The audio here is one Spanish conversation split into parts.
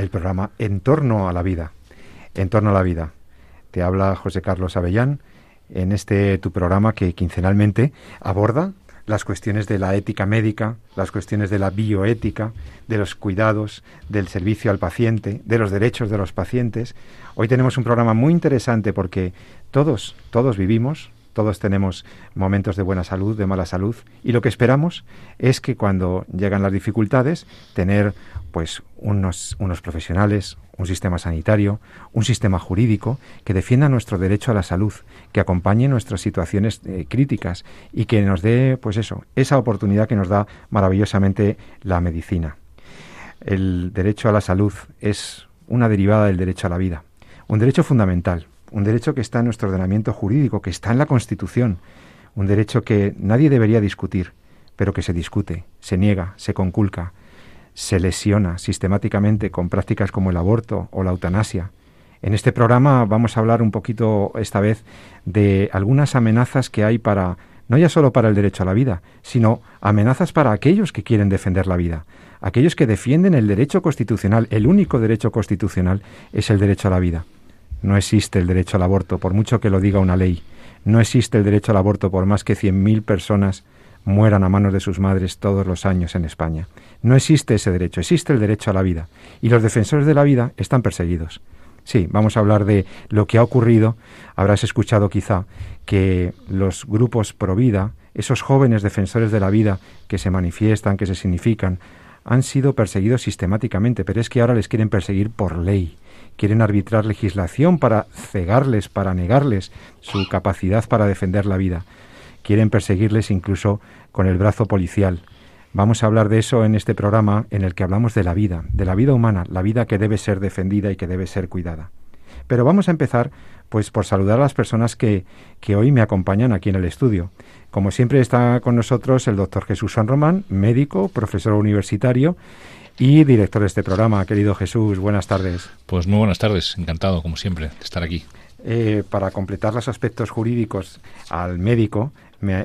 el programa En torno a la vida. En torno a la vida. Te habla José Carlos Avellán en este tu programa que quincenalmente aborda las cuestiones de la ética médica, las cuestiones de la bioética, de los cuidados, del servicio al paciente, de los derechos de los pacientes. Hoy tenemos un programa muy interesante porque todos, todos vivimos, todos tenemos momentos de buena salud, de mala salud, y lo que esperamos es que cuando llegan las dificultades, tener pues unos, unos profesionales, un sistema sanitario, un sistema jurídico que defienda nuestro derecho a la salud, que acompañe nuestras situaciones eh, críticas y que nos dé, pues eso, esa oportunidad que nos da maravillosamente la medicina. El derecho a la salud es una derivada del derecho a la vida, un derecho fundamental, un derecho que está en nuestro ordenamiento jurídico, que está en la Constitución, un derecho que nadie debería discutir, pero que se discute, se niega, se conculca, se lesiona sistemáticamente con prácticas como el aborto o la eutanasia. En este programa vamos a hablar un poquito esta vez de algunas amenazas que hay para no ya solo para el derecho a la vida, sino amenazas para aquellos que quieren defender la vida. Aquellos que defienden el derecho constitucional, el único derecho constitucional es el derecho a la vida. No existe el derecho al aborto, por mucho que lo diga una ley. No existe el derecho al aborto por más que 100.000 personas mueran a manos de sus madres todos los años en España. No existe ese derecho, existe el derecho a la vida. Y los defensores de la vida están perseguidos. Sí, vamos a hablar de lo que ha ocurrido. Habrás escuchado quizá que los grupos pro vida, esos jóvenes defensores de la vida que se manifiestan, que se significan, han sido perseguidos sistemáticamente, pero es que ahora les quieren perseguir por ley. Quieren arbitrar legislación para cegarles, para negarles su capacidad para defender la vida. Quieren perseguirles incluso con el brazo policial. Vamos a hablar de eso en este programa en el que hablamos de la vida, de la vida humana, la vida que debe ser defendida y que debe ser cuidada. Pero vamos a empezar pues por saludar a las personas que, que hoy me acompañan aquí en el estudio. Como siempre está con nosotros el doctor Jesús San Román, médico, profesor universitario y director de este programa. Querido Jesús, buenas tardes. Pues muy buenas tardes, encantado como siempre de estar aquí. Eh, para completar los aspectos jurídicos al médico,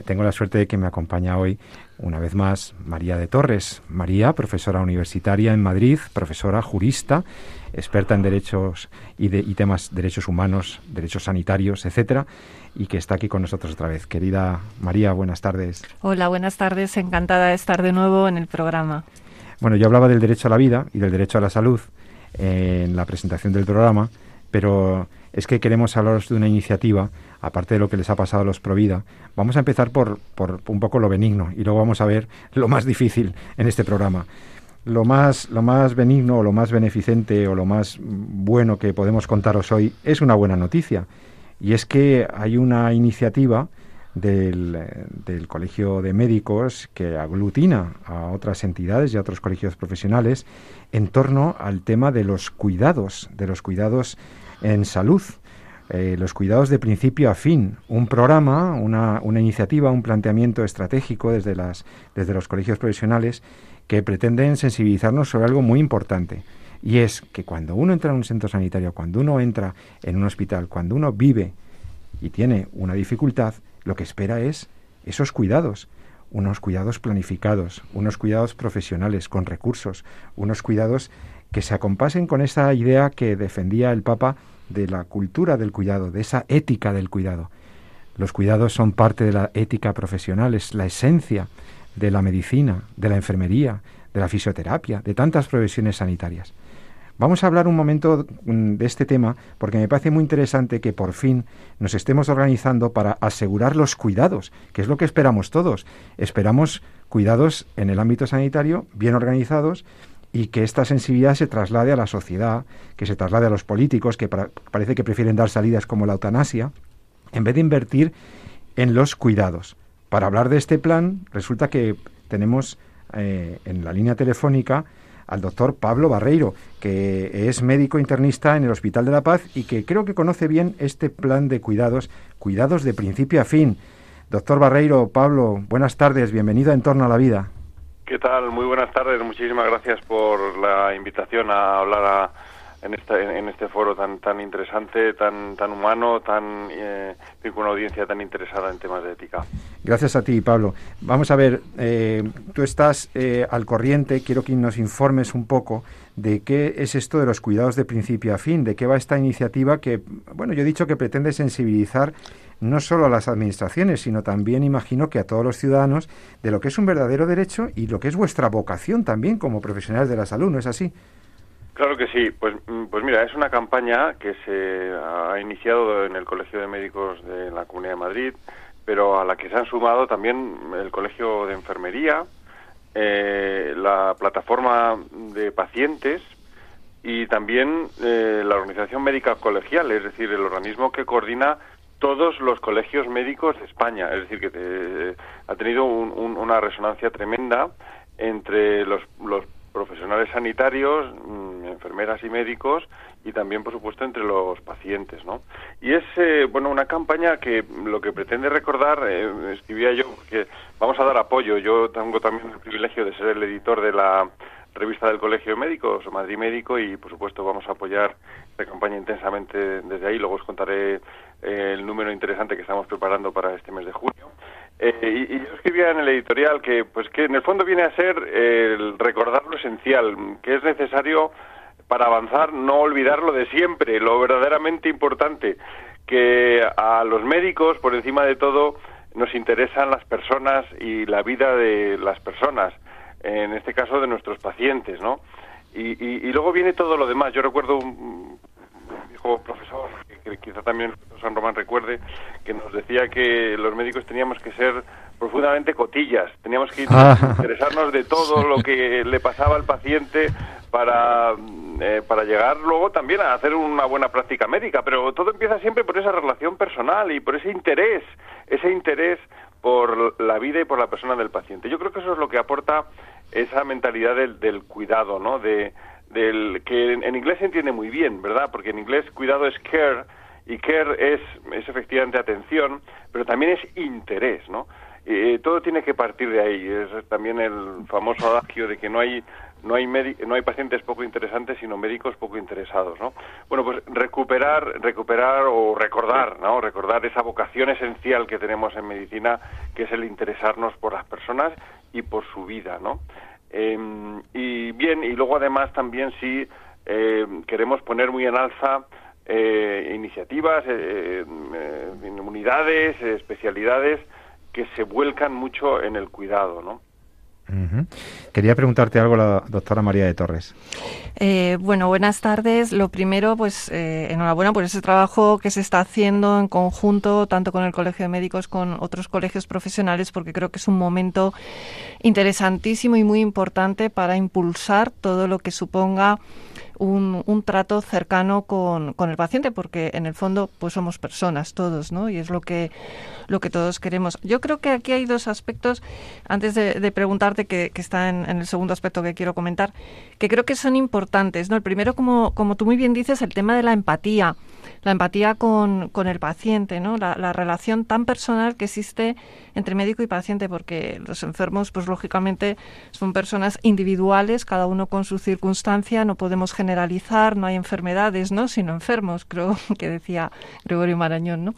tengo la suerte de que me acompaña hoy una vez más María de Torres. María, profesora universitaria en Madrid, profesora jurista, experta en derechos y, de, y temas derechos humanos, derechos sanitarios, etcétera, y que está aquí con nosotros otra vez. Querida María, buenas tardes. Hola, buenas tardes. Encantada de estar de nuevo en el programa. Bueno, yo hablaba del derecho a la vida y del derecho a la salud en la presentación del programa, pero es que queremos hablaros de una iniciativa, aparte de lo que les ha pasado a los Provida. Vamos a empezar por, por un poco lo benigno y luego vamos a ver lo más difícil en este programa. Lo más, lo más benigno o lo más beneficente o lo más bueno que podemos contaros hoy es una buena noticia. Y es que hay una iniciativa del, del, Colegio de Médicos que aglutina a otras entidades y a otros colegios profesionales en torno al tema de los cuidados, de los cuidados en salud. Eh, los cuidados de principio a fin, un programa, una, una, iniciativa, un planteamiento estratégico desde, las, desde los colegios profesionales que pretenden sensibilizarnos sobre algo muy importante. Y es que cuando uno entra en un centro sanitario, cuando uno entra en un hospital, cuando uno vive y tiene una dificultad, lo que espera es esos cuidados, unos cuidados planificados, unos cuidados profesionales, con recursos, unos cuidados que se acompasen con esa idea que defendía el Papa de la cultura del cuidado, de esa ética del cuidado. Los cuidados son parte de la ética profesional, es la esencia de la medicina, de la enfermería, de la fisioterapia, de tantas profesiones sanitarias. Vamos a hablar un momento mm, de este tema porque me parece muy interesante que por fin nos estemos organizando para asegurar los cuidados, que es lo que esperamos todos. Esperamos cuidados en el ámbito sanitario bien organizados y que esta sensibilidad se traslade a la sociedad, que se traslade a los políticos, que parece que prefieren dar salidas como la eutanasia, en vez de invertir en los cuidados. Para hablar de este plan, resulta que tenemos eh, en la línea telefónica al doctor Pablo Barreiro, que es médico internista en el Hospital de la Paz y que creo que conoce bien este plan de cuidados, cuidados de principio a fin. Doctor Barreiro, Pablo, buenas tardes, bienvenido a En torno a la vida. ¿Qué tal? Muy buenas tardes, muchísimas gracias por la invitación a hablar a en este, en este foro tan tan interesante, tan tan humano, tan eh, con una audiencia tan interesada en temas de ética. Gracias a ti, Pablo. Vamos a ver, eh, tú estás eh, al corriente, quiero que nos informes un poco de qué es esto de los cuidados de principio a fin, de qué va esta iniciativa que, bueno, yo he dicho que pretende sensibilizar no solo a las administraciones, sino también imagino que a todos los ciudadanos de lo que es un verdadero derecho y lo que es vuestra vocación también como profesionales de la salud, ¿no es así? Claro que sí. Pues, mm, pues mira, es una campaña que se ha iniciado en el Colegio de Médicos de la Comunidad de Madrid, pero a la que se han sumado también el Colegio de Enfermería, eh, la plataforma de pacientes y también eh, la Organización Médica Colegial, es decir, el organismo que coordina todos los colegios médicos de España. Es decir, que eh, ha tenido una resonancia tremenda entre los, los profesionales sanitarios, mm, enfermeras y médicos y también, por supuesto, entre los pacientes, ¿no? Y es, eh, bueno, una campaña que lo que pretende recordar, eh, escribía yo, que vamos a dar apoyo. Yo tengo también el privilegio de ser el editor de la revista del Colegio de Médicos, Madrid Médico, y por supuesto vamos a apoyar esta campaña intensamente desde ahí. Luego os contaré eh, el número interesante que estamos preparando para este mes de junio. Eh, y, yo escribía en el editorial que, pues, que en el fondo viene a ser el recordar lo esencial, que es necesario para avanzar no olvidar lo de siempre, lo verdaderamente importante, que a los médicos, por encima de todo, nos interesan las personas y la vida de las personas, en este caso de nuestros pacientes, ¿no? Y, y luego viene todo lo demás. Yo recuerdo un, viejo profesor que quizá también San Román recuerde, que nos decía que los médicos teníamos que ser profundamente cotillas, teníamos que interesarnos de todo lo que le pasaba al paciente para, eh, para llegar luego también a hacer una buena práctica médica, pero todo empieza siempre por esa relación personal y por ese interés, ese interés por la vida y por la persona del paciente. Yo creo que eso es lo que aporta esa mentalidad del, del cuidado, ¿no? De, del que en, inglés se entiende muy bien, ¿verdad? Porque en inglés cuidado es care y care es, es efectivamente atención, pero también es interés, ¿no? Eh, todo tiene que partir de ahí. Es también el famoso adagio de que no hay no hay no hay pacientes poco interesantes sino médicos poco interesados no bueno pues recuperar recuperar o recordar no recordar esa vocación esencial que tenemos en medicina que es el interesarnos por las personas y por su vida no Em, y bien, y luego además también si em, queremos poner muy en alza eh, iniciativas, eh, eh, unidades, especialidades que se vuelcan mucho en el cuidado, ¿no? Quería preguntarte algo la doctora María de Torres. Eh, bueno, buenas tardes. Lo primero, pues eh, enhorabuena por ese trabajo que se está haciendo en conjunto, tanto con el Colegio de Médicos, con otros colegios profesionales, porque creo que es un momento interesantísimo y muy importante para impulsar todo lo que suponga un, un trato cercano con, con, el paciente, porque en el fondo pues somos personas todos, ¿no? Y es lo que, lo que todos queremos. Yo creo que aquí hay dos aspectos, antes de, preguntarte, que, que está en, el segundo aspecto que quiero comentar, que creo que son importantes, ¿no? El primero, como, como tú muy bien dices, el tema de la empatía la empatía con, con el paciente, ¿no? La, la, relación tan personal que existe entre médico y paciente, porque los enfermos, pues lógicamente, son personas individuales, cada uno con su circunstancia, no podemos generalizar, no hay enfermedades, ¿no? Sino enfermos, creo que decía Gregorio Marañón, ¿no?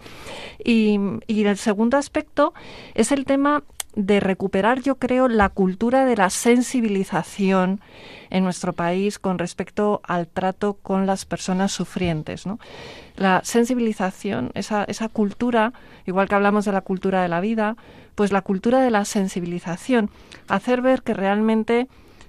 Y, y el segundo aspecto es el tema de recuperar, yo creo, la cultura de la sensibilización en nuestro país con respecto al trato con las personas sufrientes. ¿no? La sensibilización, esa, esa cultura, igual que hablamos de la cultura de la vida, pues la cultura de la sensibilización, hacer ver que realmente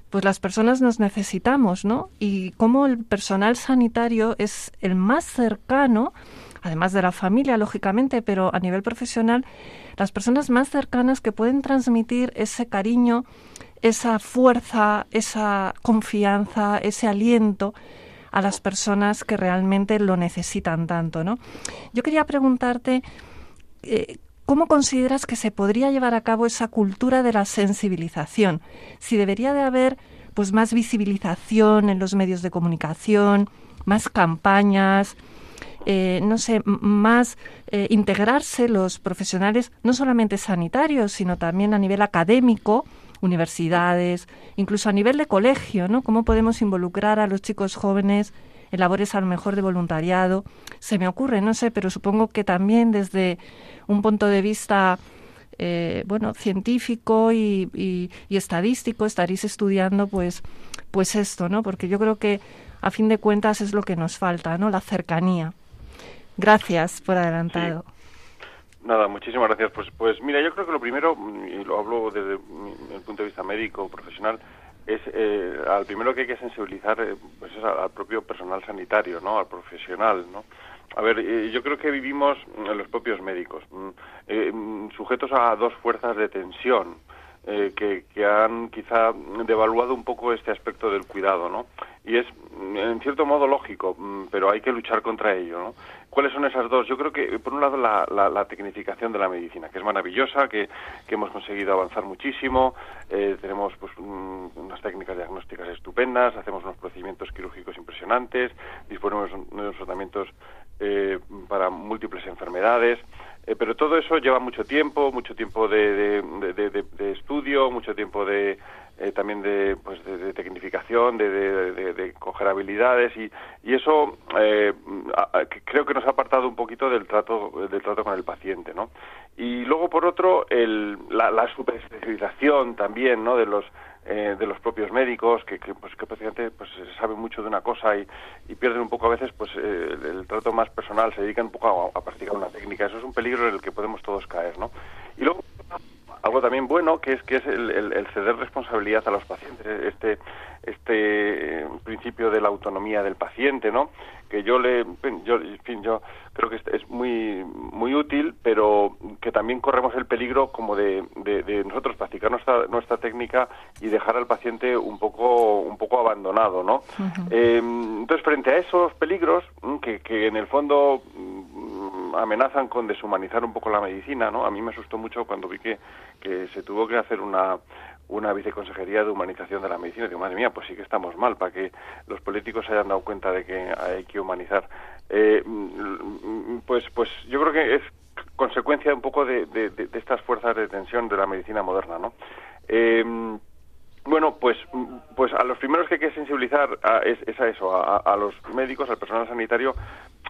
pues las personas nos necesitamos, ¿no? Y cómo el personal sanitario es el más cercano, además de la familia, lógicamente, pero a nivel profesional, las personas más cercanas que pueden transmitir ese cariño, esa fuerza, esa confianza, ese aliento a las personas que realmente lo necesitan tanto, ¿no? Yo quería preguntarte eh, ¿Cómo consideras que se podría llevar a cabo esa cultura de la sensibilización? Si debería de haber pues más visibilización en los medios de comunicación, más campañas, eh, no sé, más eh, integrarse los profesionales, no solamente sanitarios, sino también a nivel académico, universidades, incluso a nivel de colegio, ¿no? Cómo podemos involucrar a los chicos jóvenes en labores a lo mejor de voluntariado. Se me ocurre, no sé, pero supongo que también desde un punto de vista eh, bueno, científico y, y, estadístico estaréis estudiando pues, pues esto, ¿no? Porque yo creo que a fin de cuentas es lo que nos falta, ¿no? La cercanía. Gracias por adelantado. Nada, muchísimas gracias. Pues, pues mira, yo creo que lo primero, y lo hablo desde el punto de vista médico, profesional, es eh, al primero que hay que sensibilizar eh, pues es al, propio personal sanitario, ¿no? Al profesional, ¿no? A ver, eh, yo creo que vivimos los propios médicos mm, sujetos a dos fuerzas de tensión que, que han quizá devaluado un poco este aspecto del cuidado, ¿no? Y es en cierto modo lógico, mm, pero hay que luchar contra ello, ¿no? ¿Cuáles son esas dos? Yo creo que, por un lado, la, la, tecnificación de la medicina, que es maravillosa, que, que hemos conseguido avanzar muchísimo, eh, tenemos pues, unas técnicas diagnósticas estupendas, hacemos unos procedimientos quirúrgicos impresionantes, disponemos de unos tratamientos eh, para múltiples enfermedades, eh, pero todo eso lleva mucho tiempo, mucho tiempo de, de estudio, mucho tiempo de eh, también de, pues de, tecnificación, de, coger habilidades y, y eso eh, creo que nos ha apartado un poquito del trato del trato con el paciente, ¿no? Y luego por otro el, la, la superespecialización también, ¿no? De los eh, de los propios médicos que, que pues que paciente pues sabe mucho de una cosa y, y pierden un poco a veces pues el, trato más personal se dedican un poco a, a practicar una técnica. Eso es un peligro en el que podemos todos caer no y luego algo también bueno que es que es el, ceder responsabilidad a los pacientes este este principio de la autonomía del paciente no que yo le yo en fin yo creo que es muy muy útil pero que también corremos el peligro como de, de, nosotros practicar nuestra nuestra técnica y dejar al paciente un poco un poco abandonado no eh, entonces frente a esos peligros que, que en el fondo amenazan con deshumanizar un poco la medicina, ¿no? A mí me asustó mucho cuando vi que, que se tuvo que hacer una, una viceconsejería de humanización de la medicina. Digo, madre mía, pues sí que estamos mal para que los políticos se hayan dado cuenta de que hay que humanizar. Eh, pues, pues yo creo que es consecuencia un poco de, de, estas fuerzas de tensión de la medicina moderna, ¿no? Eh, bueno, pues, pues a los primeros que hay que sensibilizar es, a eso, a, los médicos, al personal sanitario,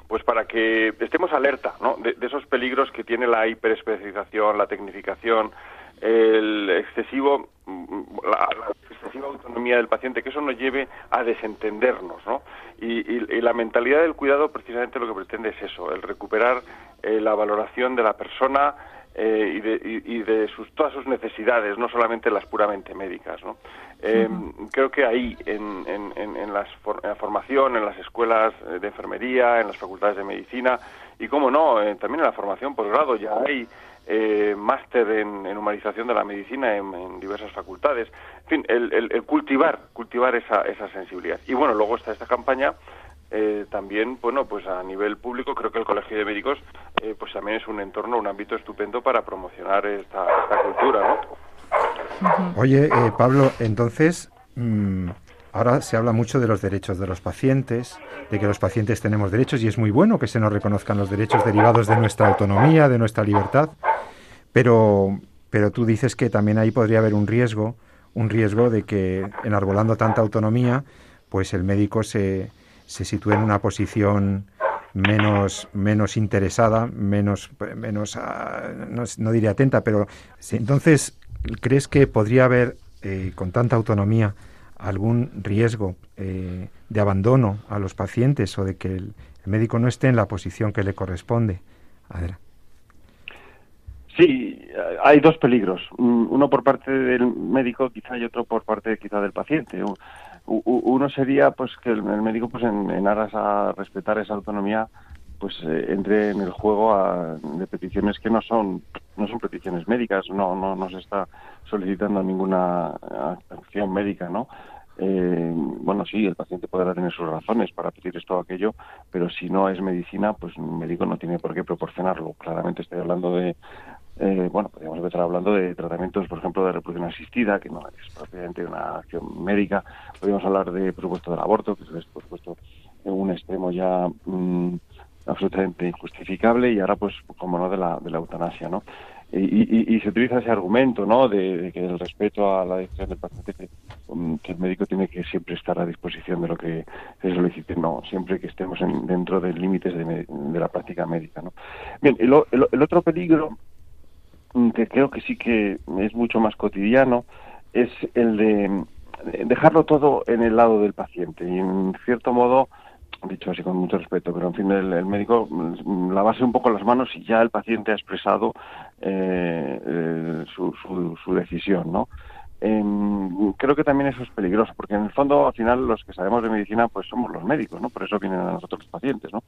pues para que estemos alerta ¿no? de, esos peligros que tiene la hiperespecialización, la tecnificación, el excesivo, la, excesiva autonomía del paciente, que eso nos lleve a desentendernos, ¿no? Y, la mentalidad del cuidado precisamente lo que pretende es eso, el recuperar eh, la valoración de la persona, eh, y, de, y, de, sus, todas sus necesidades, no solamente las puramente médicas. ¿no? Eh, creo que ahí, en, en, en, la formación, en las escuelas de enfermería, en las facultades de medicina y, como no, eh, también en la formación posgrado ya hay máster en, humanización de la medicina en, diversas facultades. En fin, el, el, cultivar, cultivar esa, esa sensibilidad. Y bueno, luego está esta campaña eh, también, bueno, pues a nivel público creo que el Colegio de Médicos eh, pues también es un entorno, un ámbito estupendo para promocionar esta, esta cultura, ¿no? Oye, eh, Pablo, entonces, mm, ahora se habla mucho de los derechos de los pacientes, de que los pacientes tenemos derechos y es muy bueno que se nos reconozcan los derechos derivados de nuestra autonomía, de nuestra libertad, pero, pero tú dices que también ahí podría haber un riesgo, un riesgo de que enarbolando tanta autonomía, pues el médico se se sitúe en una posición menos menos interesada, menos menos ah, no, no, diría atenta, pero entonces crees que podría haber eh, con tanta autonomía algún riesgo eh, de abandono a los pacientes o de que el, médico no esté en la posición que le corresponde. A ver. Sí, hay dos peligros, uno por parte del médico quizá y otro por parte quizá del paciente uno sería pues que el, médico pues en, aras a respetar esa autonomía pues eh, entre en el juego de peticiones que no son no son peticiones médicas no no no se está solicitando ninguna acción médica no eh, bueno sí el paciente podrá tener sus razones para pedir esto o aquello pero si no es medicina pues un médico no tiene por qué proporcionarlo. Claramente estoy hablando de eh, bueno, podríamos estar hablando de tratamientos, por ejemplo, de reproducción asistida, que no es propiamente una acción médica. Podríamos hablar de, por supuesto, del aborto, que es, por supuesto, un extremo ya mm, absolutamente injustificable, y ahora, pues, como no, de la, de la eutanasia, ¿no? Y, se utiliza ese argumento, ¿no?, de, que el respeto a la decisión del paciente, mm, que, el médico tiene que siempre estar a disposición de lo que se solicite, no, siempre que estemos dentro de límites de, la práctica médica, ¿no? Bien, el, otro peligro que creo que sí que es mucho más cotidiano, es el de dejarlo todo en el lado del paciente. Y en cierto modo, dicho así con mucho respeto, pero en fin, el, médico mm, lavarse un poco las manos y ya el paciente ha expresado eh, eh, su, su, decisión, ¿no? Em, creo que también eso es peligroso, porque en el fondo, al final, los que sabemos de medicina, pues somos los médicos, ¿no? Por eso vienen a nosotros los pacientes, ¿no?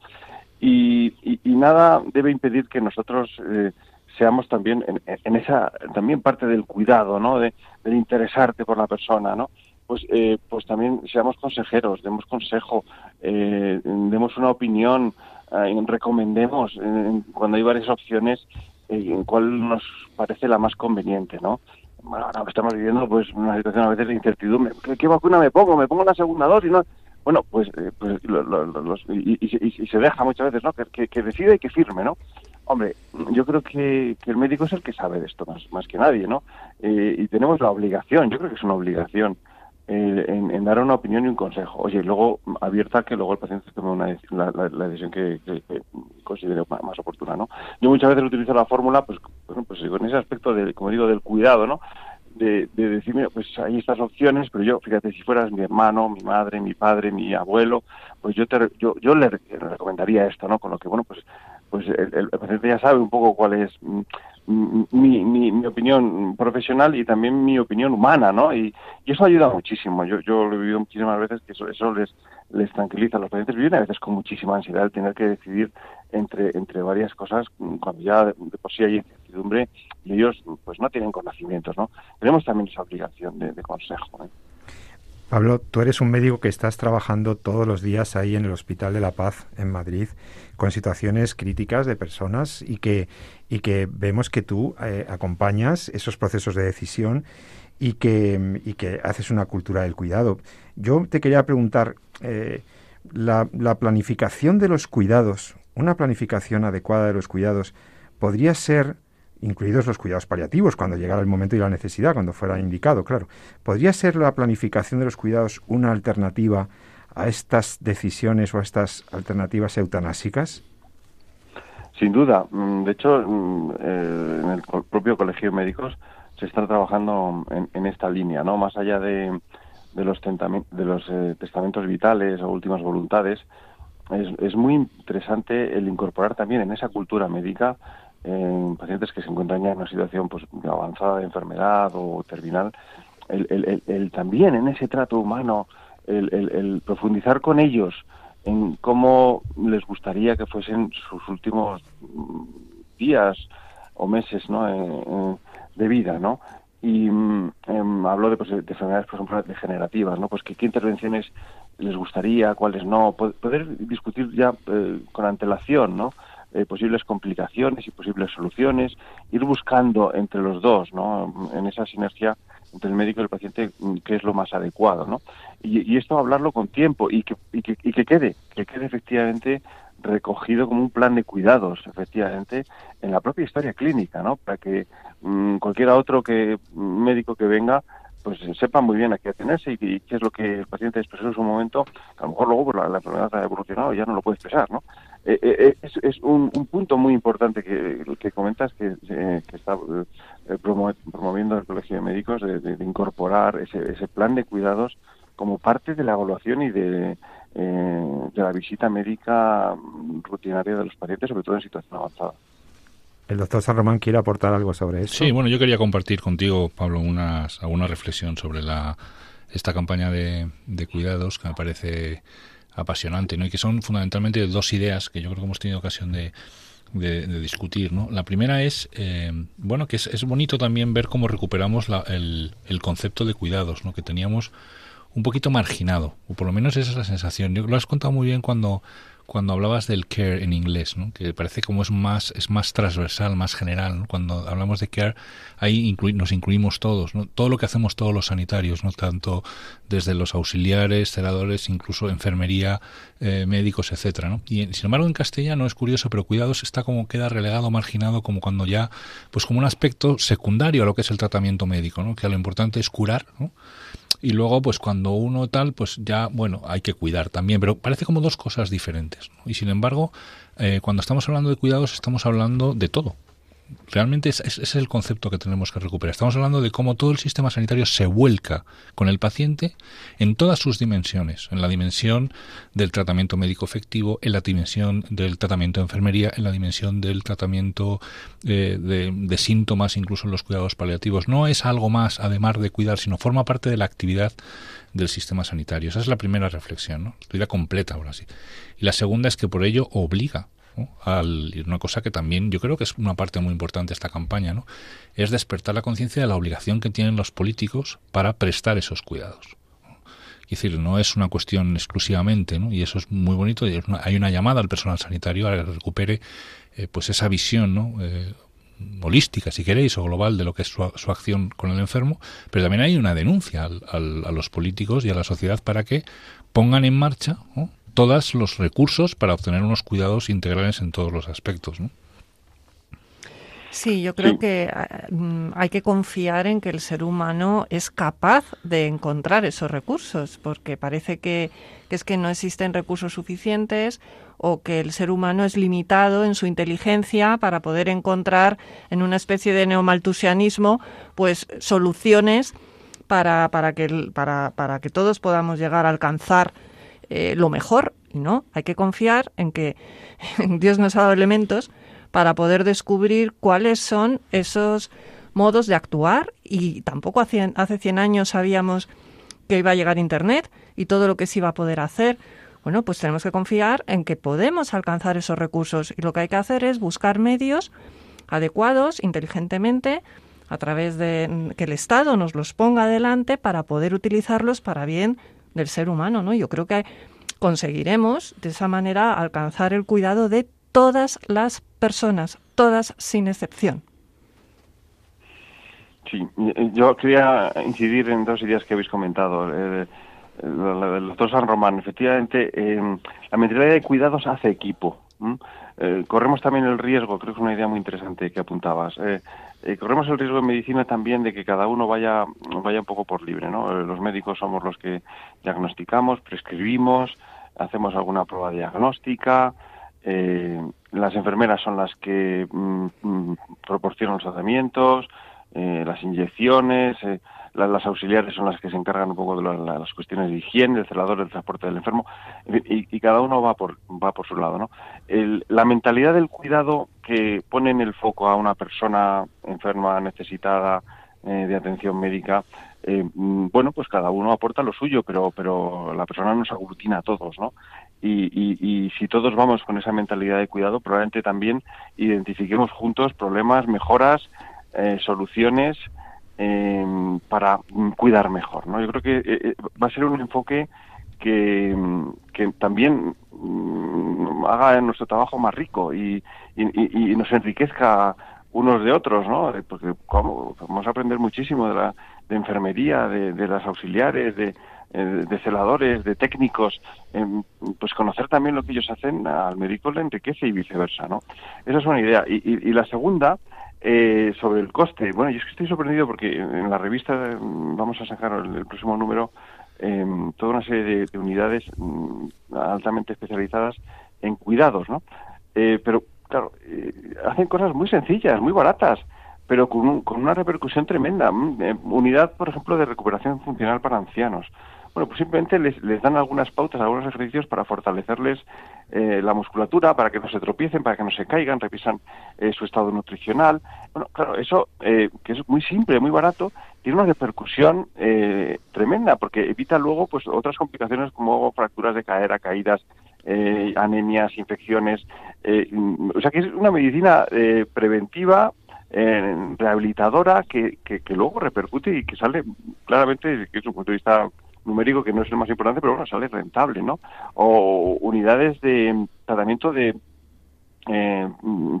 Y, y, nada debe impedir que nosotros eh, seamos también en, esa también parte del cuidado, ¿no? De, del interesarte por la persona, ¿no? Pues, eh, pues también seamos consejeros, demos consejo, eh, demos una opinión, eh, recomendemos cuando hay varias opciones en cuál nos parece la más conveniente, ¿no? Bueno, estamos viviendo pues una situación a veces de incertidumbre. ¿Qué, vacuna me pongo? ¿Me pongo la segunda dosis? ¿no? Bueno, pues, pues y, se deja muchas veces, ¿no? Que, que, decida y que firme, ¿no? Hombre, yo creo que, el médico es el que sabe de esto más, más que nadie, ¿no? Eh, y tenemos la obligación, yo creo que es una obligación, en, dar una opinión y un consejo. Oye, luego abierta que luego el paciente tome una, la, la, decisión que, considere más, oportuna, ¿no? Yo muchas veces utilizo la fórmula, pues, bueno, pues con ese aspecto, de, como digo, del cuidado, ¿no? De, de decirme, pues hay estas opciones, pero yo, fíjate, si fueras mi hermano, mi madre, mi padre, mi abuelo, pues yo te, yo, yo le recomendaría esto, ¿no? Con lo que, bueno, pues pues el, paciente ya sabe un poco cuál es mm, mm, mi, mi, opinión profesional y también mi opinión humana, ¿no? Y, eso ayuda muchísimo. Yo, yo lo he vivido muchísimas veces que eso, eso les, les tranquiliza. Los pacientes viven a veces con muchísima ansiedad el tener que decidir entre, entre varias cosas mm, cuando ya de, por sí hay incertidumbre y ellos pues no tienen conocimientos, ¿no? Tenemos también esa obligación de, de consejo. ¿eh? Pablo, tú eres un médico que estás trabajando todos los días ahí en el Hospital de la Paz en Madrid con situaciones críticas de personas y que, y que vemos que tú eh, acompañas esos procesos de decisión y que, y que haces una cultura del cuidado. Yo te quería preguntar, eh, la, la planificación de los cuidados, una planificación adecuada de los cuidados, podría ser incluidos los cuidados paliativos, cuando llegara el momento y la necesidad, cuando fuera indicado, claro. ¿Podría ser la planificación de los cuidados una alternativa a estas decisiones o a estas alternativas eutanásicas? Sin duda. Mm, de hecho, mm, eh, en el propio Colegio de Médicos se está trabajando en, esta línea, ¿no? Más allá de, los, de los eh, testamentos vitales o últimas voluntades, es, es muy interesante el incorporar también en esa cultura médica en pacientes que se encuentran ya en una situación pues, avanzada de enfermedad o terminal, el, también en ese trato humano, el, profundizar con ellos en cómo les gustaría que fuesen sus últimos días o meses ¿no? de vida, ¿no? Y mm, em, hablo de, pues, de, enfermedades, por ejemplo, degenerativas, ¿no? Pues que qué intervenciones les gustaría, cuáles no, poder discutir ya eh, con antelación, ¿no? Eh, posibles complicaciones y posibles soluciones, ir buscando entre los dos, ¿no? En esa sinergia entre el médico y el paciente mm, qué es lo más adecuado, ¿no? Y, esto hablarlo con tiempo y que, y que, y que quede, que quede efectivamente recogido como un plan de cuidados, efectivamente, en la propia historia clínica, ¿no? Para que mm, cualquier otro que médico que venga pues sepa muy bien a qué atenerse y, qué es lo que el paciente expresó en su momento, a lo mejor luego pues, la, enfermedad ha evolucionado y ya no lo puede expresar, ¿no? Eh, eh, eh, es, un, punto muy importante que, que comentas que, está promoviendo el Colegio de Médicos de, incorporar ese, ese, plan de cuidados como parte de la evaluación y de, de la visita médica rutinaria de los pacientes, sobre todo en situación avanzada. El doctor San Román quiere aportar algo sobre eso. Sí, bueno, yo quería compartir contigo, Pablo, unas, alguna reflexión sobre la, esta campaña de, de cuidados que me parece apasionante, ¿no? Y que son fundamentalmente dos ideas que yo creo que hemos tenido ocasión de, de, discutir, ¿no? La primera es, eh, bueno, que es, es, bonito también ver cómo recuperamos el, el, concepto de cuidados, ¿no? Que teníamos un poquito marginado, o por lo menos esa es la sensación. Yo lo has contado muy bien cuando cuando hablabas del care en inglés, ¿no? que parece como es más es más transversal, más general. Cuando hablamos de care, ahí nos incluimos todos, ¿no? todo lo que hacemos todos los sanitarios, no tanto desde los auxiliares, celadores, incluso enfermería, eh, médicos, etcétera. ¿no? Y sin embargo en castellano es curioso, pero cuidados está como queda relegado, marginado, como cuando ya, pues como un aspecto secundario a lo que es el tratamiento médico, ¿no? que lo importante es curar. ¿no? Y luego pues cuando uno tal pues ya bueno hay que cuidar también pero parece como dos cosas diferentes y sin embargo eh, cuando estamos hablando de cuidados estamos hablando de todo realmente ese es, el concepto que tenemos que recuperar. Estamos hablando de cómo todo el sistema sanitario se vuelca con el paciente en todas sus dimensiones, en la dimensión del tratamiento médico efectivo, en la dimensión del tratamiento de enfermería, en la dimensión del tratamiento eh, de, síntomas, incluso en los cuidados paliativos. No es algo más, además de cuidar, sino forma parte de la actividad del sistema sanitario. Esa es la primera reflexión, ¿no? Estoy completa ahora sí. Y la segunda es que por ello obliga al, una cosa que también yo creo que es una parte muy importante de esta campaña, ¿no? es despertar la conciencia de la obligación que tienen los políticos para prestar esos cuidados. Es decir, no es una cuestión exclusivamente, ¿no? y eso es muy bonito, hay una llamada al personal sanitario a que recupere eh, pues esa visión ¿no? Eh, holística, si queréis, o global de lo que es su, acción con el enfermo, pero también hay una denuncia a los políticos y a la sociedad para que pongan en marcha ¿no? Todos los recursos para obtener unos cuidados integrales en todos los aspectos. ¿no? Sí, yo creo que mm, hay que confiar en que el ser humano es capaz de encontrar esos recursos, porque parece que, es que no existen recursos suficientes o que el ser humano es limitado en su inteligencia para poder encontrar en una especie de neomaltusianismo pues soluciones para, para, que, para, para que todos podamos llegar a alcanzar eh, lo mejor, ¿no? Hay que confiar en que Dios nos ha dado elementos para poder descubrir cuáles son esos modos de actuar y tampoco hace, hace 100 años sabíamos que iba a llegar Internet y todo lo que se iba a poder hacer. Bueno, pues tenemos que confiar en que podemos alcanzar esos recursos y lo que hay que hacer es buscar medios adecuados, inteligentemente, a través de que el Estado nos los ponga adelante para poder utilizarlos para bien del ser humano, ¿no? Yo creo que conseguiremos de esa manera alcanzar el cuidado de todas las personas, todas sin excepción. Sí, yo quería incidir en dos ideas que habéis comentado. Eh, el doctor San Román, efectivamente, eh, la mentalidad de cuidados hace equipo. Eh, corremos también el riesgo, creo que es una idea muy interesante que apuntabas. Eh, eh, corremos el riesgo en medicina también de que cada uno vaya, vaya un poco por libre. ¿no? los médicos somos los que diagnosticamos, prescribimos, hacemos alguna prueba diagnóstica. las enfermeras son las que mm, mm, proporcionan los tratamientos, las inyecciones las auxiliares son las que se encargan un poco de las cuestiones de higiene, del celador, del transporte del enfermo, y, cada uno va por, va por su lado. ¿no? la mentalidad del cuidado que pone en el foco a una persona enferma, necesitada eh, de atención médica, eh, mm, bueno, pues cada uno aporta lo suyo, pero, pero la persona nos aglutina a todos, ¿no? Y, y, si todos vamos con esa mentalidad de cuidado, probablemente también identifiquemos juntos problemas, mejoras, eh, soluciones eh, para cuidar mejor. ¿no? Yo creo que eh, eh, va a ser un enfoque que, que también mm, haga nuestro trabajo más rico y, y, nos enriquezca unos de otros, ¿no? Porque vamos a aprender muchísimo de la de enfermería, de, de las auxiliares, de, celadores, de técnicos, pues conocer también lo que ellos hacen al médico le enriquece y viceversa, ¿no? Esa es una idea. Y, y la segunda eh, sobre el coste, bueno, yo es que estoy sorprendido porque en la revista mm, vamos a sacar el, próximo número eh, toda una serie de, unidades mm, altamente especializadas en cuidados, ¿no? Eh, pero, claro, eh, hacen cosas muy sencillas, muy baratas, pero con, con una repercusión tremenda. Mm, unidad, por ejemplo, de recuperación funcional para ancianos. Bueno, pues simplemente les, dan algunas pautas, algunos ejercicios para fortalecerles eh, la musculatura, para que no se tropiecen, para que no se caigan, revisan eh, su estado nutricional. Bueno, claro, eso eh, que es muy simple, muy barato, tiene una repercusión tremenda porque evita luego pues otras complicaciones como fracturas de cadera, caídas, anemias, infecciones. o sea que es una medicina preventiva rehabilitadora que, que, que, luego repercute y que sale claramente desde un punto de vista numérico que no es el más importante, pero bueno, sale rentable, ¿no? O unidades de tratamiento de eh,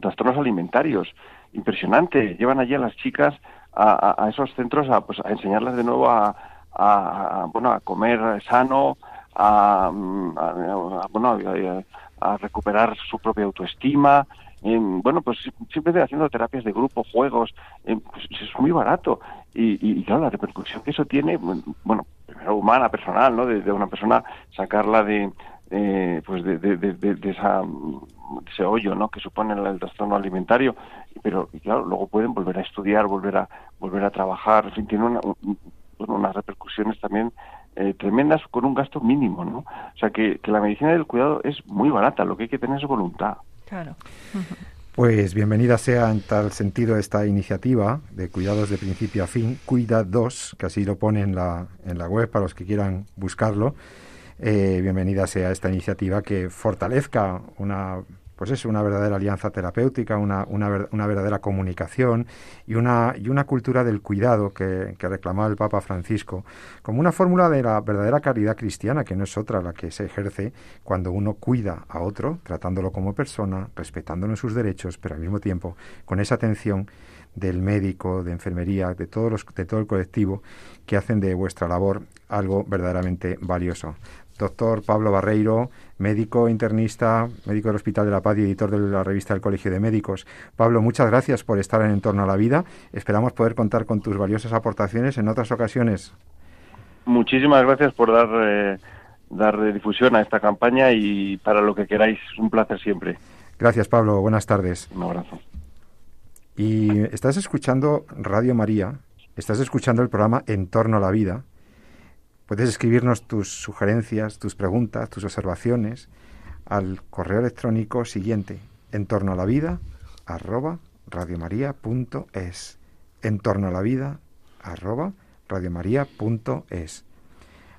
trastornos alimentarios. Impresionante. Llevan allí a las chicas a, esos centros a, pues, a enseñarles de nuevo a, bueno, a comer sano, a, bueno, a, recuperar su propia autoestima. bueno, pues siempre haciendo terapias de grupo, juegos, pues, es muy barato. Y, claro, la repercusión que eso tiene, bueno, primero humana, personal, ¿no? De, una persona sacarla de, pues de, de, esa ese hoyo ¿no? que supone el, trastorno alimentario pero claro luego pueden volver a estudiar volver a volver a trabajar en fin tiene una, unas repercusiones también eh, tremendas con un gasto mínimo, ¿no? O sea que, la medicina del cuidado es muy barata, lo que hay que tener es voluntad. Claro. Pues bienvenida sea en tal sentido esta iniciativa de cuidados de principio a fin, Cuida 2, que así lo pone en la, en la web para los que quieran buscarlo. Eh, bienvenida sea esta iniciativa que fortalezca una pues es una verdadera alianza terapéutica, una, una, verdadera comunicación y una, y una cultura del cuidado que, que reclamaba el Papa Francisco, como una fórmula de la verdadera caridad cristiana, que no es otra la que se ejerce cuando uno cuida a otro, tratándolo como persona, respetándolo en sus derechos, pero al mismo tiempo con esa atención del médico, de enfermería, de, todos los, de todo el colectivo que hacen de vuestra labor algo verdaderamente valioso doctor Pablo Barreiro, médico internista, médico del Hospital de la Paz y editor de la revista El Colegio de Médicos. Pablo, muchas gracias por estar en Entorno a la Vida. Esperamos poder contar con tus valiosas aportaciones en otras ocasiones. Muchísimas gracias por dar, eh, dar difusión a esta campaña y para lo que queráis. Un placer siempre. Gracias, Pablo. Buenas tardes. Un abrazo. Y estás escuchando Radio María, estás escuchando el programa Entorno a la Vida Puedes escribirnos tus sugerencias, tus preguntas, tus observaciones al correo electrónico siguiente, en torno a la vida, arroba radiomaria.es. En torno a la vida, arroba radiomaria.es.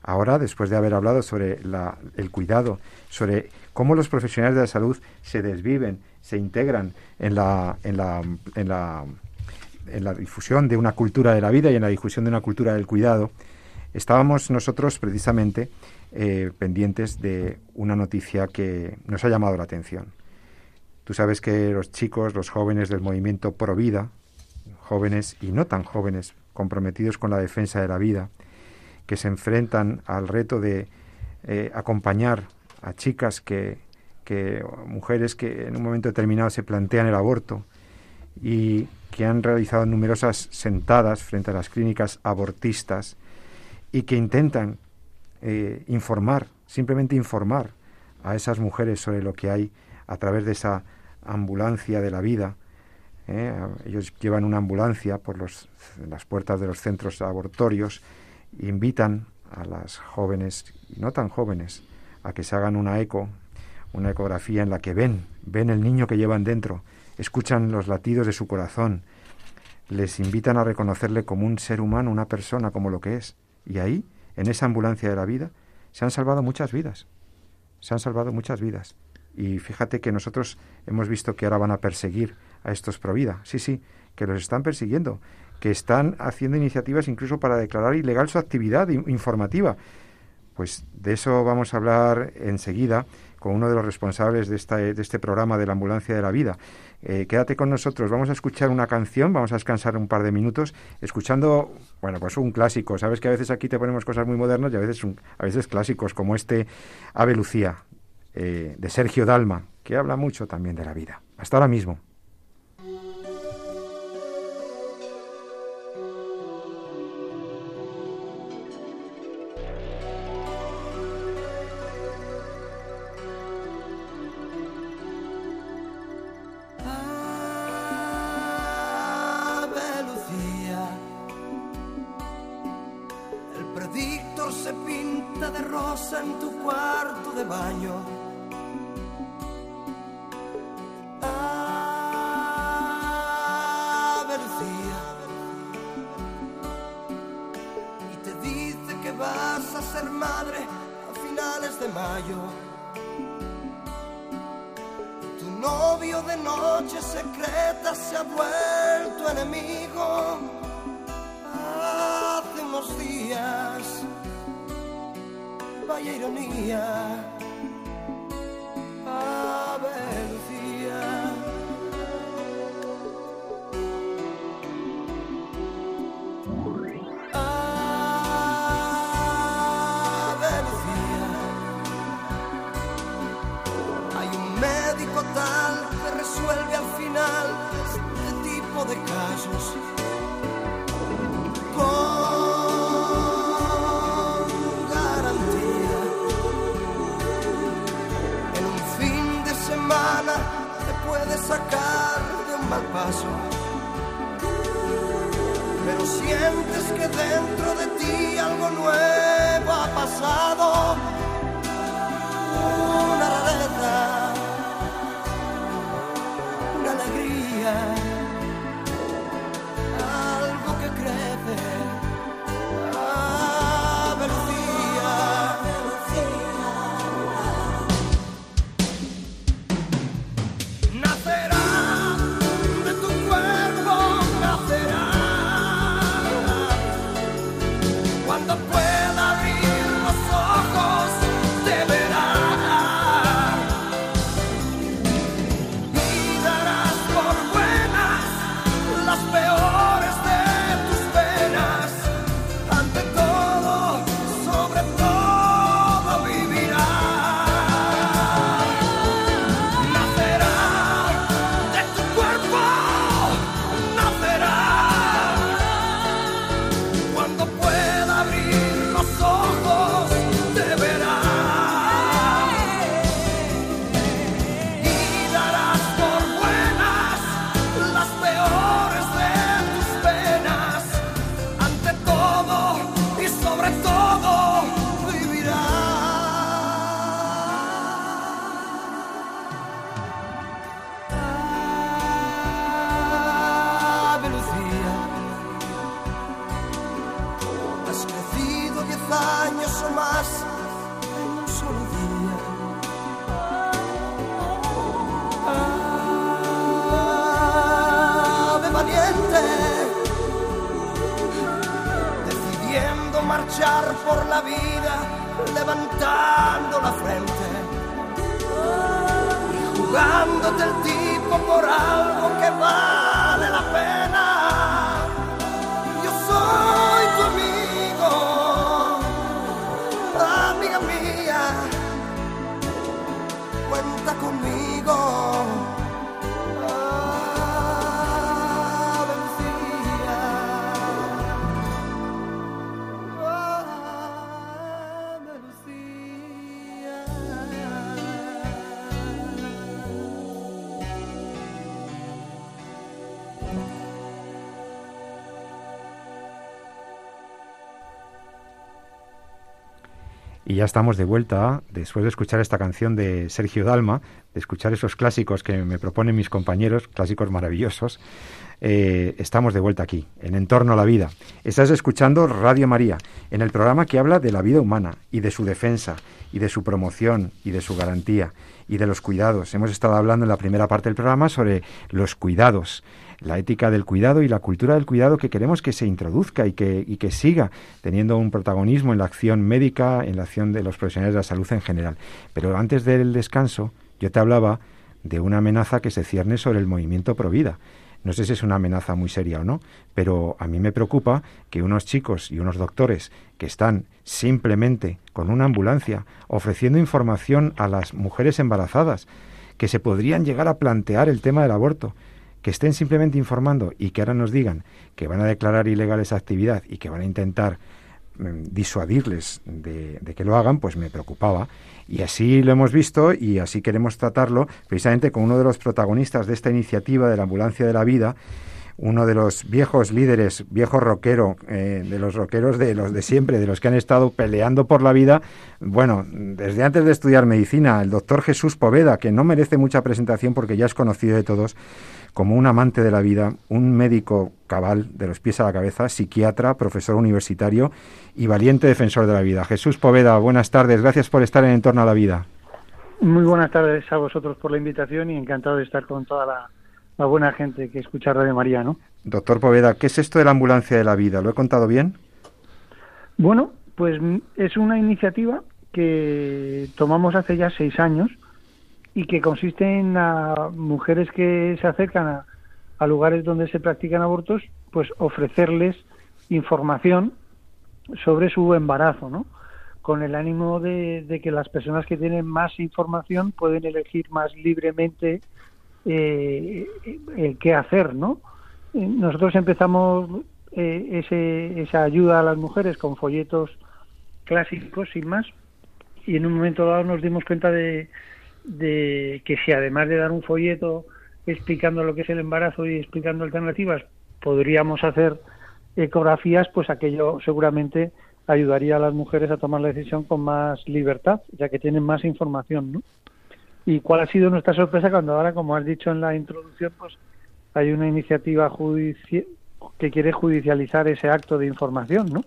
Ahora, después de haber hablado sobre el cuidado, sobre cómo los profesionales de la salud se desviven, se integran en la, en la, en la, en la difusión de una cultura de la vida y en la difusión de una cultura del cuidado, Estábamos nosotros precisamente eh, pendientes de una noticia que nos ha llamado la atención. Tú sabes que los chicos, los jóvenes del movimiento Pro Vida, jóvenes y no tan jóvenes, comprometidos con la defensa de la vida, que se enfrentan al reto de eh, acompañar a chicas que, que, mujeres que en un momento determinado se plantean el aborto y que han realizado numerosas sentadas frente a las clínicas abortistas y que intentan eh, informar, simplemente informar a esas mujeres sobre lo que hay a través de esa ambulancia de la vida. ¿eh? Ellos llevan una ambulancia por las puertas de los centros abortorios invitan a las jóvenes no tan jóvenes a que se hagan una eco, una ecografía en la que ven, ven el niño que llevan dentro, escuchan los latidos de su corazón, les invitan a reconocerle como un ser humano, una persona como lo que es. Y ahí, en esa ambulancia de la vida, se han salvado muchas vidas. Se han salvado muchas vidas. Y fíjate que nosotros hemos visto que ahora van a perseguir a estos Provida. Sí, sí, que los están persiguiendo, que están haciendo iniciativas incluso para declarar ilegal su actividad informativa. Pues de eso vamos a hablar enseguida con uno de los responsables de, esta, este programa de la ambulancia de la vida. Eh, quédate con nosotros, vamos a escuchar una canción, vamos a descansar un par de minutos escuchando, bueno, pues un clásico. Sabes que a veces aquí te ponemos cosas muy modernas y a veces, a veces clásicos como este Ave Lucía eh, de Sergio Dalma, que habla mucho también de la vida. Hasta ahora mismo. Sacar de un mal paso. Pero sientes que dentro de ti algo nuevo ha pasado una rareza, una alegría, por la vida, levantando la frente y jugándote el tipo por algo que vale la pena. Yo soy tu amigo, amiga mía, cuenta conmigo. Ya estamos de vuelta después de escuchar esta canción de Sergio Dalma, de escuchar esos clásicos que me proponen mis compañeros, clásicos maravillosos. Eh, estamos de vuelta aquí, en Entorno a la Vida. Estás escuchando Radio María, en el programa que habla de la vida humana y de su defensa, y de su promoción, y de su garantía, y de los cuidados. Hemos estado hablando en la primera parte del programa sobre los cuidados la ética del cuidado y la cultura del cuidado que queremos que se introduzca y que, y que siga teniendo un protagonismo en la acción médica, en la acción de los profesionales de la salud en general. Pero antes del descanso, yo te hablaba de una amenaza que se cierne sobre el movimiento Provida. No sé si es una amenaza muy seria o no, pero a mí me preocupa que unos chicos y unos doctores que están simplemente con una ambulancia ofreciendo información a las mujeres embarazadas, que se podrían llegar a plantear el tema del aborto, que estén simplemente informando y que ahora nos digan que van a declarar ilegal esa actividad y que van a intentar mm, disuadirles de, que lo hagan, pues me preocupaba. Y así lo hemos visto y así queremos tratarlo precisamente con uno de los protagonistas de esta iniciativa de la ambulancia de la vida, uno de los viejos líderes, viejo rockero, eh, de los rockeros de los de siempre, de los que han estado peleando por la vida, bueno, desde antes de estudiar medicina, el doctor Jesús Poveda, que no merece mucha presentación porque ya es conocido de todos, como un amante de la vida, un médico cabal de los pies a la cabeza, psiquiatra, profesor universitario y valiente defensor de la vida. Jesús Poveda, buenas tardes, gracias por estar en Entorno a la Vida. Muy buenas tardes a vosotros por la invitación y encantado de estar con toda la, la buena gente que escucha Radio María, ¿no? Doctor Poveda, ¿qué es esto de la ambulancia de la vida? ¿Lo he contado bien? Bueno, pues es una iniciativa que tomamos hace ya seis años y que consiste en a mujeres que se acercan a, lugares donde se practican abortos, pues ofrecerles información sobre su embarazo, ¿no? con el ánimo de, que las personas que tienen más información pueden elegir más libremente eh, qué hacer, ¿no? Nosotros empezamos eh, ese, esa ayuda a las mujeres con folletos clásicos, sin más, y en un momento dado nos dimos cuenta de, de que si además de dar un folleto explicando lo que es el embarazo y explicando alternativas, podríamos hacer ecografías, pues aquello seguramente ayudaría a las mujeres a tomar la decisión con más libertad, ya que tienen más información, ¿no? ¿Y cuál ha sido nuestra sorpresa cuando ahora, como has dicho en la introducción, pues hay una iniciativa que quiere judicializar ese acto de información, ¿no?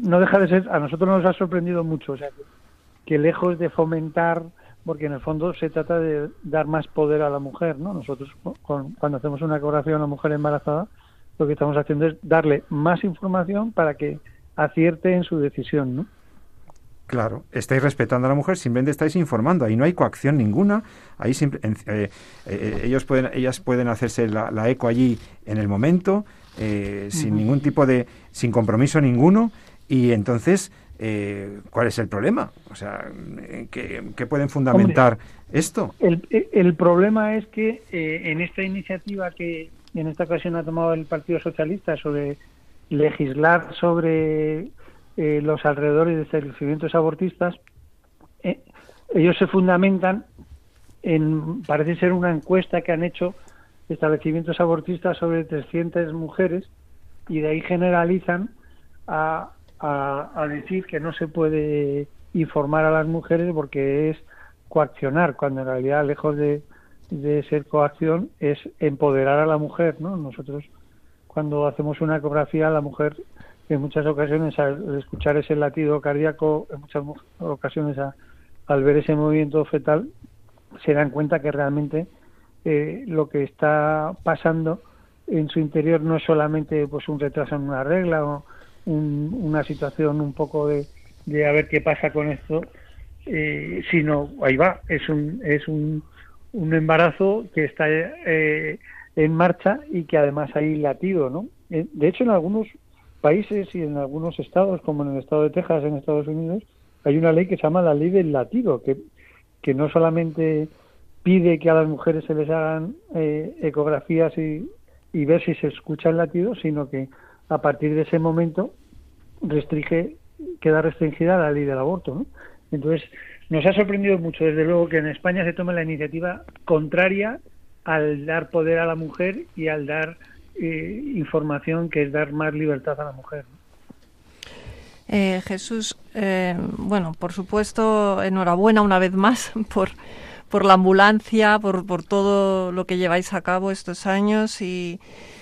No deja de ser, a nosotros nos ha sorprendido mucho, o sea, que, lejos de fomentar, porque en el fondo se trata de dar más poder a la mujer, ¿no? Nosotros cuando hacemos una ecografía a una mujer embarazada, lo que estamos haciendo es darle más información para que acierte en su decisión, ¿no? Claro, estáis respetando a la mujer, simplemente estáis informando, ahí no hay coacción ninguna, ahí eh, eh, ellos pueden, ellas pueden hacerse la, eco allí en el momento, eh, sin ningún tipo de, sin compromiso ninguno, y entonces, ¿cuál es el problema? O sea, ¿qué, pueden fundamentar esto? El, el, problema es que en esta iniciativa que, en esta ocasión ha tomado el Partido Socialista sobre legislar sobre eh, los alrededores de establecimientos abortistas, eh, ellos se fundamentan en, parece ser una encuesta que han hecho establecimientos abortistas sobre 300 mujeres y de ahí generalizan a, a, decir que no se puede informar a las mujeres porque es coaccionar, cuando en realidad, lejos de, de ser coacción es empoderar a la mujer, ¿no? Nosotros cuando hacemos una ecografía la mujer en muchas ocasiones al escuchar ese latido cardíaco, en muchas ocasiones al ver ese movimiento fetal se dan cuenta que realmente eh, lo que está pasando en su interior no es solamente pues un retraso en una regla o una situación un poco de, de a ver qué pasa con esto, eh, sino ahí va, es un es un un embarazo que está eh, en marcha y que además hay latido, ¿no? Eh, de hecho, en algunos países y en algunos estados, como en el estado de Texas, en Estados Unidos, hay una ley que se llama la ley del latido, que, que no solamente pide que a las mujeres se les hagan eh, ecografías y, y ver si se escucha el latido, sino que a partir de ese momento restringe, queda restringida la ley del aborto, ¿no? Entonces, nos ha sorprendido mucho, desde luego, que en España se tome la iniciativa contraria al dar poder a la mujer y al dar eh, información, que es dar más libertad a la mujer. Eh, Jesús, eh, bueno, por supuesto, enhorabuena una vez más por, por la ambulancia, por, por todo lo que lleváis a cabo estos años y,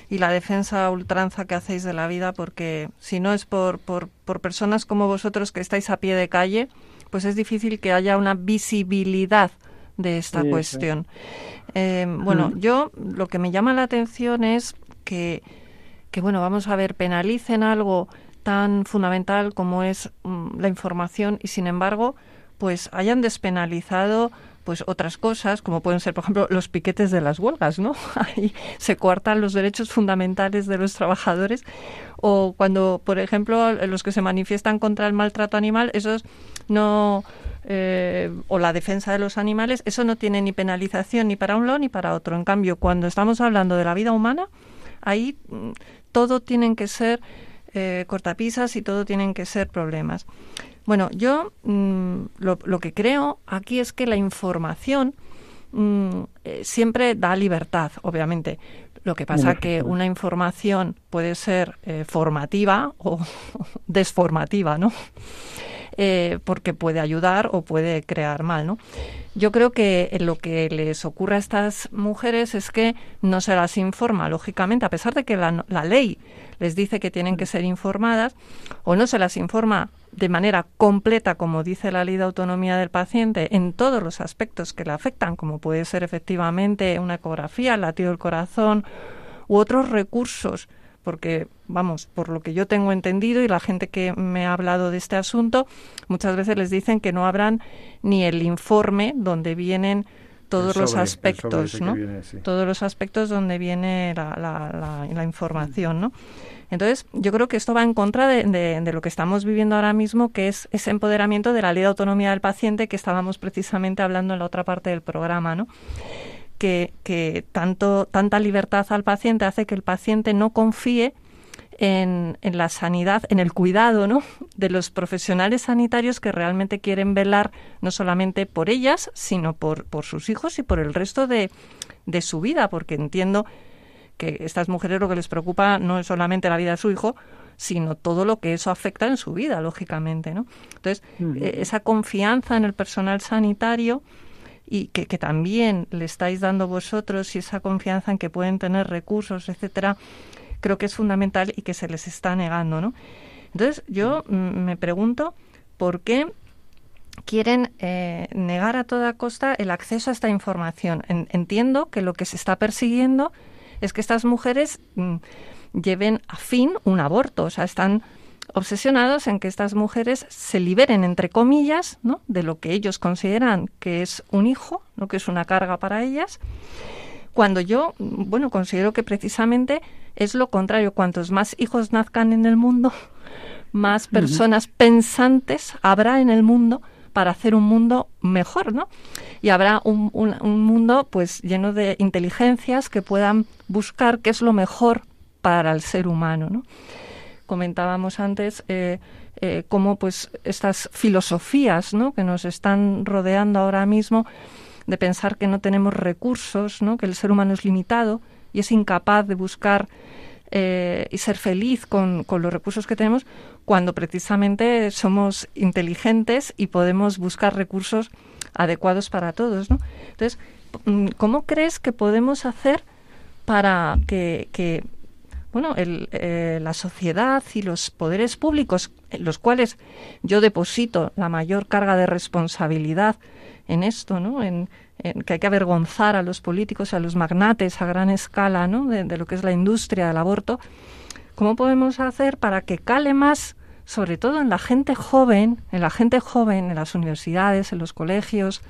y la defensa ultranza que hacéis de la vida, porque si no es por, por, por personas como vosotros que estáis a pie de calle, pues es difícil que haya una visibilidad de esta cuestión. Eh, bueno, yo lo que me llama la atención es que, que, bueno, vamos a ver, penalicen algo tan fundamental como es mm, la información y, sin embargo, pues hayan despenalizado pues otras cosas, como pueden ser, por ejemplo, los piquetes de las huelgas, ¿no? Ahí se coartan los derechos fundamentales de los trabajadores. O cuando, por ejemplo, los que se manifiestan contra el maltrato animal, esos no. Eh, o la defensa de los animales, eso no tiene ni penalización ni para un lado ni para otro. En cambio, cuando estamos hablando de la vida humana, ahí mm, todo tienen que ser eh, cortapisas y todo tienen que ser problemas. Bueno, yo mm, lo, que creo aquí es que la información mm, eh, siempre da libertad, obviamente. Lo que pasa es que una información puede ser eh, formativa o desformativa, ¿no? Eh, porque puede ayudar o puede crear mal, ¿no? Yo creo que lo que les ocurre a estas mujeres es que no se las informa, lógicamente, a pesar de que la, la ley les dice que tienen que ser informadas, o no se las informa de manera completa, como dice la ley de autonomía del paciente, en todos los aspectos que le afectan, como puede ser efectivamente una ecografía, el latido del corazón u otros recursos porque, vamos, por lo que yo tengo entendido y la gente que me ha hablado de este asunto, muchas veces les dicen que no habrán ni el informe donde vienen todos los aspectos, ¿no? Todos los aspectos donde viene la, la, la, información, ¿no? Entonces, yo creo que esto va en contra de, de, lo que estamos viviendo ahora mismo, que es ese empoderamiento de la ley de autonomía del paciente que estábamos precisamente hablando en la otra parte del programa, ¿no? Que, que tanto, tanta libertad al paciente hace que el paciente no confíe en, en, la sanidad, en el cuidado ¿no? de los profesionales sanitarios que realmente quieren velar no solamente por ellas, sino por, por sus hijos y por el resto de, de su vida, porque entiendo que estas mujeres lo que les preocupa no es solamente la vida de su hijo, sino todo lo que eso afecta en su vida, lógicamente, ¿no? Entonces, eh, esa confianza en el personal sanitario y que, que, también le estáis dando vosotros y esa confianza en que pueden tener recursos, etcétera, creo que es fundamental y que se les está negando, ¿no? Entonces, yo me pregunto por qué quieren eh, negar a toda costa el acceso a esta información. entiendo que lo que se está persiguiendo es que estas mujeres mm, lleven a fin un aborto, o sea, están obsesionados en que estas mujeres se liberen, entre comillas, ¿no? de lo que ellos consideran que es un hijo, ¿no? que es una carga para ellas, cuando yo, bueno, considero que precisamente es lo contrario. Cuantos más hijos nazcan en el mundo, más personas pensantes habrá en el mundo para hacer un mundo mejor, ¿no? Y habrá un, mundo pues lleno de inteligencias que puedan buscar qué es lo mejor para el ser humano, ¿no? Comentábamos antes eh, eh, cómo pues estas filosofías, ¿no? Que nos están rodeando ahora mismo de pensar que no tenemos recursos, ¿no? que el ser humano es limitado y es incapaz de buscar eh, y ser feliz con, con, los recursos que tenemos, cuando precisamente somos inteligentes y podemos buscar recursos adecuados para todos. ¿no? Entonces, mm, ¿cómo crees que podemos hacer para que, que bueno, el, eh, la sociedad y los poderes públicos, en los cuales yo deposito la mayor carga de responsabilidad en esto, ¿no? En, que hay que avergonzar a los políticos, a los magnates a gran escala, ¿no? De, lo que es la industria del aborto. ¿Cómo podemos hacer para que cale más, sobre todo en la gente joven, en la gente joven, en las universidades, en los colegios?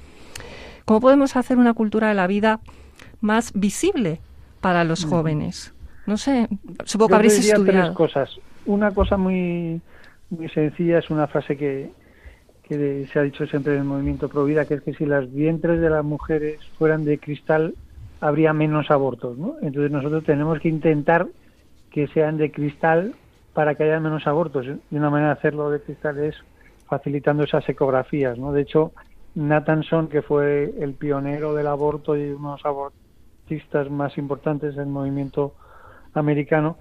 ¿Cómo podemos hacer una cultura de la vida más visible para los jóvenes? No sé, supongo que habréis estudiado. tres cosas. Una cosa muy, muy sencilla es una frase que, que se ha dicho siempre en el movimiento Pro Vida, que es que si las vientres de las mujeres fueran de cristal, habría menos abortos, ¿no? Entonces nosotros tenemos que intentar que sean de cristal para que haya menos abortos. Y una manera de hacerlo de cristal es facilitando esas ecografías, ¿no? De hecho, Nathanson, que fue el pionero del aborto y uno de los abortistas más importantes del movimiento americano,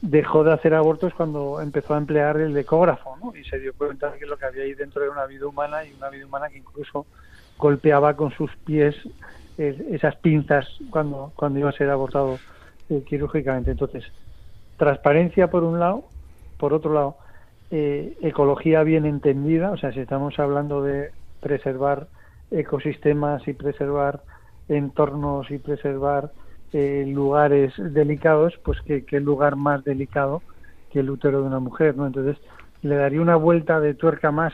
dejó de hacer abortos cuando empezó a emplear el ecógrafo ¿no? y se dio cuenta de que lo que había ahí dentro era una vida humana y una vida humana que incluso golpeaba con sus pies eh, esas pinzas cuando, cuando iba a ser abortado eh, quirúrgicamente. Entonces, transparencia por un lado, por otro lado, eh, ecología bien entendida, o sea, si estamos hablando de preservar ecosistemas y preservar entornos y preservar eh, lugares delicados, pues que, el lugar más delicado que el útero de una mujer, ¿no? Entonces le daría una vuelta de tuerca más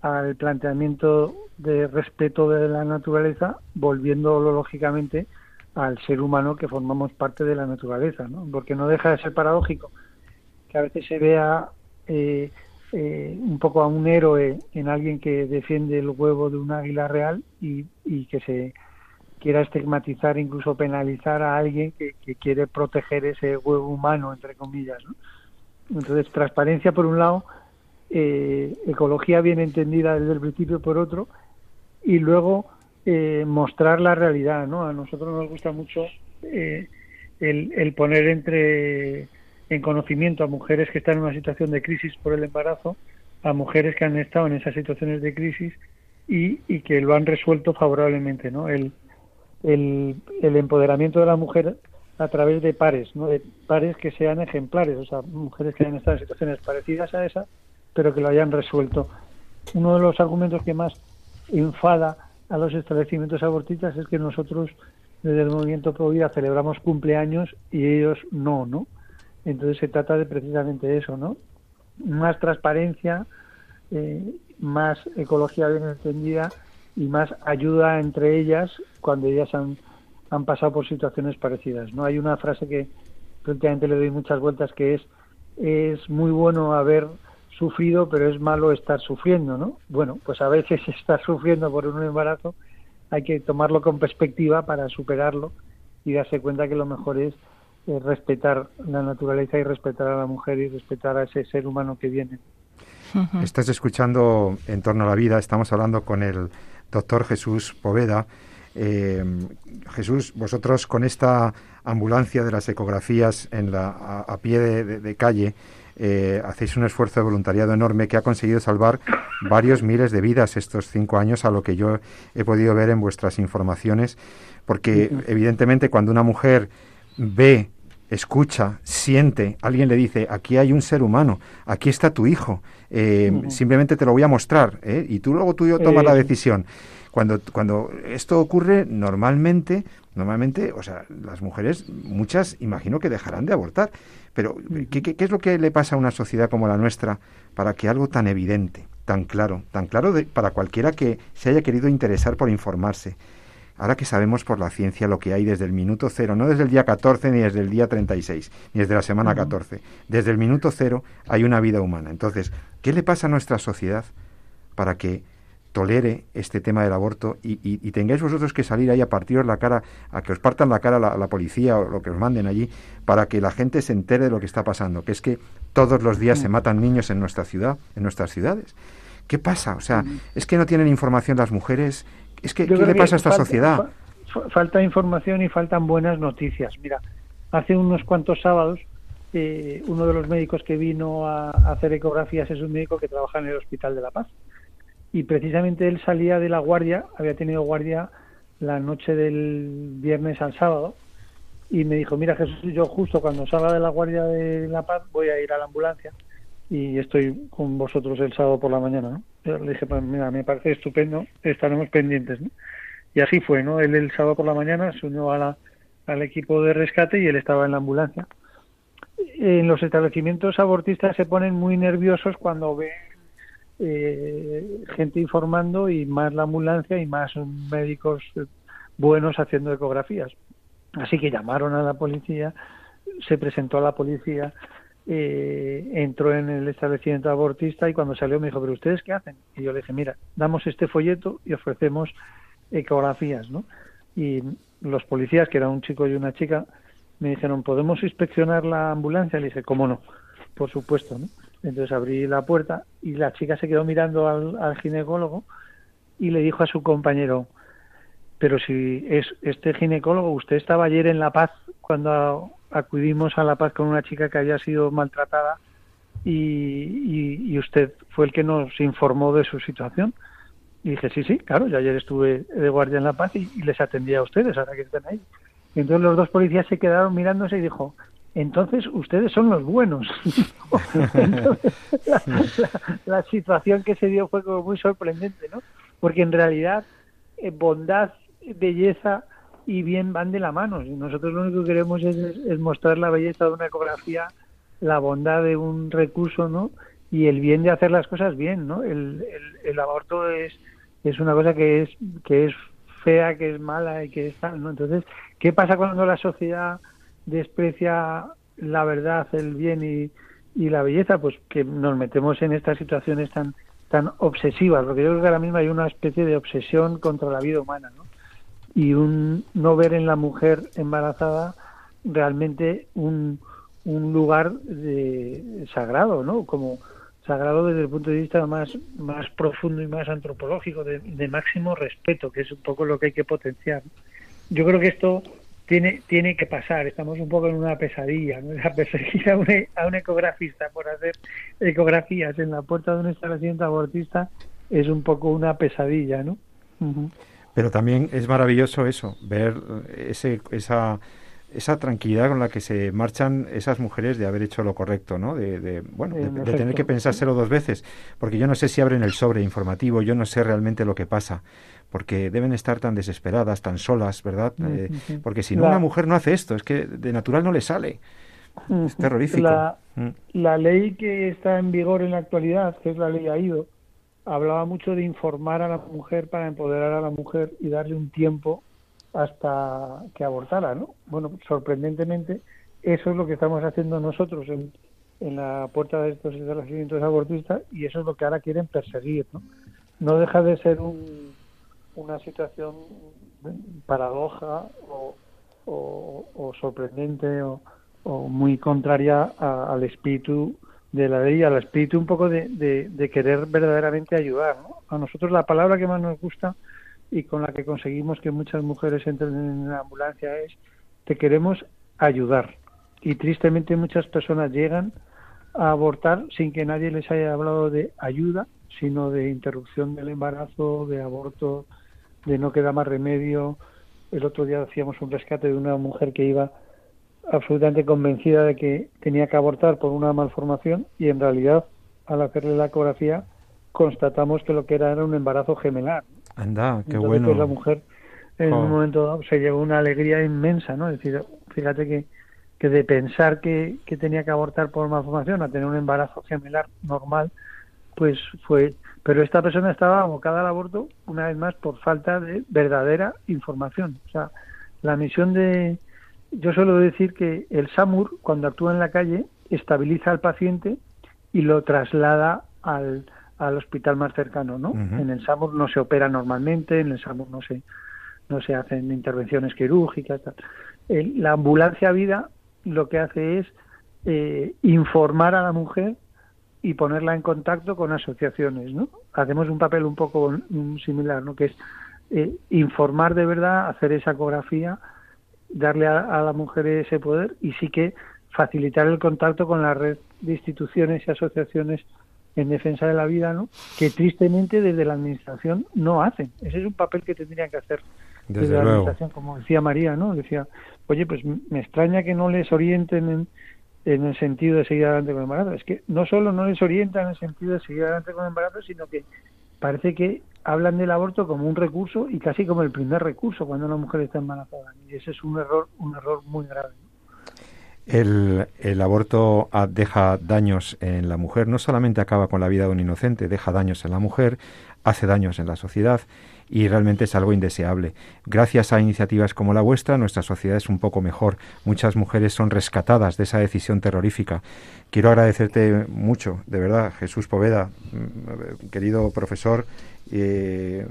al planteamiento de respeto de la naturaleza, volviéndolo lógicamente al ser humano que formamos parte de la naturaleza, ¿no? Porque no deja de ser paradójico que a veces se vea eh, eh, un poco a un héroe en alguien que defiende el huevo de un águila real y, y que se quiera estigmatizar, incluso penalizar a alguien que, quiere proteger ese huevo humano, entre comillas. Entonces, transparencia por un lado, eh, ecología bien entendida desde el principio por otro, y luego eh, mostrar la realidad. ¿no? A nosotros nos gusta mucho eh, el, el, poner entre en conocimiento a mujeres que están en una situación de crisis por el embarazo, a mujeres que han estado en esas situaciones de crisis y, y que lo han resuelto favorablemente. ¿no? El, el, el empoderamiento de la mujer a través de pares, ¿no? de pares que sean ejemplares, o sea, mujeres que hayan estado en situaciones parecidas a esa, pero que lo hayan resuelto. Uno de los argumentos que más enfada a los establecimientos abortistas es que nosotros desde el movimiento Pro Vida celebramos cumpleaños y ellos no, ¿no? Entonces se trata de precisamente eso, ¿no? Más transparencia, eh, más ecología bien entendida y más ayuda entre ellas cuando ellas han, han pasado por situaciones parecidas. No hay una frase que prácticamente le doy muchas vueltas que es es muy bueno haber sufrido, pero es malo estar sufriendo, ¿no? Bueno, pues a veces estar sufriendo por un embarazo hay que tomarlo con perspectiva para superarlo y darse cuenta que lo mejor es eh, respetar la naturaleza y respetar a la mujer y respetar a ese ser humano que viene. Estás escuchando En torno a la vida, estamos hablando con el doctor Jesús Poveda. Eh, Jesús, vosotros con esta ambulancia de las ecografías en la, a, pie de calle, eh, hacéis un esfuerzo de voluntariado enorme que ha conseguido salvar varios miles de vidas estos cinco años, a lo que yo he podido ver en vuestras informaciones, porque evidentemente cuando una mujer ve escucha, siente, alguien le dice, aquí hay un ser humano, aquí está tu hijo, eh, simplemente te lo voy a mostrar, ¿eh? y tú luego tú tomas la decisión. Cuando, cuando esto ocurre, normalmente, normalmente, o sea, las mujeres, muchas, imagino que dejarán de abortar. Pero, ¿qué, qué, es lo que le pasa a una sociedad como la nuestra para que algo tan evidente, tan claro, tan claro para cualquiera que se haya querido interesar por informarse, ahora que sabemos por la ciencia lo que hay desde el minuto cero, no desde el día 14 ni desde el día 36, ni desde la semana 14, desde el minuto cero hay una vida humana. Entonces, ¿qué le pasa a nuestra sociedad para que tolere este tema del aborto y, tengáis vosotros que salir ahí a partiros la cara, a que os partan la cara la, la, policía o lo que os manden allí, para que la gente se entere de lo que está pasando, que es que todos los días se matan niños en nuestra ciudad, en nuestras ciudades. ¿Qué pasa? O sea, es que no tienen información las mujeres. Es que, ¿qué le pasa a esta sociedad? falta información y faltan buenas noticias. Mira, hace unos cuantos sábados, eh, uno de los médicos que vino a hacer ecografías es un médico que trabaja en el Hospital de la Paz y precisamente él salía de la guardia, había tenido guardia la noche del viernes al sábado y me dijo, mira Jesús, yo justo cuando salga de la guardia de La Paz voy a ir a la ambulancia y estoy con vosotros el sábado por la mañana, ¿no? Le dije, pues mira, me parece estupendo, estaremos pendientes. Y así fue, ¿no? Él el sábado por la mañana se unió al equipo de rescate y él estaba en la ambulancia. En los establecimientos abortistas se ponen muy nerviosos cuando ven eh, gente informando y más la ambulancia y más médicos buenos haciendo ecografías. Así que llamaron a la policía, se presentó a la policía, eh, entró en el establecimiento abortista y cuando salió me dijo, pero ustedes qué hacen? Y yo le dije, mira, damos este folleto y ofrecemos ecografías, ¿no? Y los policías, que era un chico y una chica, me dijeron, ¿podemos inspeccionar la ambulancia? Le dije, ¿cómo no? Por supuesto, ¿no? Entonces abrí la puerta y la chica se quedó mirando al, ginecólogo y le dijo a su compañero, pero si es este ginecólogo, usted estaba ayer en La Paz cuando acudimos a La Paz con una chica que había sido maltratada y, usted fue el que nos informó de su situación. Y dije, sí, sí, claro, yo ayer estuve de guardia en La Paz y, y les atendí a ustedes, ahora que están ahí. Y entonces los dos policías se quedaron mirándose y dijo, entonces ustedes son los buenos. la, situación que se dio fue como muy sorprendente, ¿no? Porque en realidad eh, bondad, belleza y bien van de la mano. Y nosotros lo único que queremos es, mostrar la belleza de una ecografía, la bondad de un recurso, ¿no? Y el bien de hacer las cosas bien, ¿no? El, el, el aborto es, es una cosa que es, que es fea, que es mala y que es tal, ¿no? Entonces, ¿qué pasa cuando la sociedad desprecia la verdad, el bien y, y la belleza, pues que nos metemos en estas situaciones tan tan obsesivas, porque yo creo que ahora mismo hay una especie de obsesión contra la vida humana, ¿no? Y un no ver en la mujer embarazada realmente un, un lugar de, sagrado, ¿no? Como sagrado desde el punto de vista más, más profundo y más antropológico, de, de máximo respeto, que es un poco lo que hay que potenciar. Yo creo que esto tiene, tiene que pasar. Estamos un poco en una pesadilla, ¿no? perseguir a un, a un ecografista por hacer ecografías en la puerta de un establecimiento abortista es un poco una pesadilla, ¿no? Pero también es maravilloso eso, ver ese, esa, esa tranquilidad con la que se marchan esas mujeres de haber hecho lo correcto, ¿no? De, bueno, de, tener que pensárselo dos veces, porque yo no sé si abren el sobre informativo, yo no sé realmente lo que pasa porque deben estar tan desesperadas, tan solas, ¿verdad? Eh, porque si no, una mujer no hace esto, es que de natural no le sale. Es terrorífico. La, mm. la, ley que está en vigor en la actualidad, que es la ley AIDO, hablaba mucho de informar a la mujer para empoderar a la mujer y darle un tiempo hasta que abortara, ¿no? Bueno, sorprendentemente, eso es lo que estamos haciendo nosotros en, en la puerta de estos establecimientos abortistas y eso es lo que ahora quieren perseguir, ¿no? No deja de ser un, una situación paradoja o, o, sorprendente o, muy contraria al espíritu de la ley, al espíritu un poco de, de, querer verdaderamente ayudar. ¿no? A nosotros la palabra que más nos gusta y con la que conseguimos que muchas mujeres entren en la ambulancia es te queremos ayudar. Y tristemente muchas personas llegan a abortar sin que nadie les haya hablado de ayuda, sino de interrupción del embarazo, de aborto, de no queda más remedio. El otro día hacíamos un rescate de una mujer que iba absolutamente convencida de que tenía que abortar por una malformación y en realidad al hacerle la ecografía constatamos que lo que era era un embarazo gemelar. Anda, qué bueno. la mujer en un momento dado se llevó una alegría inmensa, ¿no? Es decir, fíjate que, que de pensar que, que tenía que abortar por malformación a tener un embarazo gemelar normal, pues fue pero esta persona estaba abocada al aborto una vez más por falta de verdadera información. O sea, la misión de... Yo suelo decir que el SAMUR, cuando actúa en la calle, estabiliza al paciente y lo traslada al, al hospital más cercano, ¿no? En el SAMUR no se opera normalmente, en el SAMUR no se, no se hacen intervenciones quirúrgicas. Tal. la ambulancia vida lo que hace es eh, informar a la mujer y ponerla en contacto con asociaciones, ¿no? Hacemos un papel un poco similar, ¿no? Que es eh, informar de verdad, hacer esa ecografía, darle a, la mujer ese poder y sí que facilitar el contacto con la red de instituciones y asociaciones en defensa de la vida, ¿no? Que tristemente desde la administración no hacen. Ese es un papel que tendrían que hacer desde, la administración, como decía María, ¿no? Decía, oye, pues me extraña que no les orienten en en el sentido de seguir adelante con el embarazo. Es que no solo no les orienta en el sentido de seguir adelante con el embarazo, sino que parece que hablan del aborto como un recurso y casi como el primer recurso cuando una mujer está embarazada. Y ese es un error, un error muy grave. El, el, aborto deja daños en la mujer, no solamente acaba con la vida de un inocente, deja daños en la mujer, hace daños en la sociedad y realmente es algo indeseable. Gracias a iniciativas como la vuestra, nuestra sociedad es un poco mejor. Muchas mujeres son rescatadas de esa decisión terrorífica. Quiero agradecerte mucho, de verdad, Jesús Poveda, mm, querido profesor. Eh,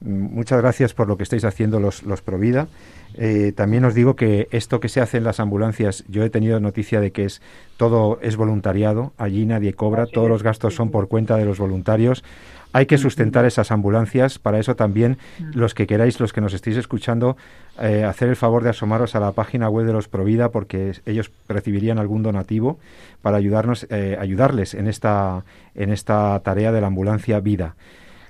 muchas gracias por lo que estáis haciendo los, los Provida. Eh, también os digo que esto que se hace en las ambulancias, yo he tenido noticia de que es todo es voluntariado, allí nadie cobra, todos los gastos son por cuenta de los voluntarios. Hay que sustentar esas ambulancias. Para eso también los que queráis, los que nos estéis escuchando, eh, hacer el favor de asomaros a la página web de los Provida porque ellos recibirían algún donativo para ayudarnos, eh, ayudarles en esta, en esta tarea de la ambulancia vida.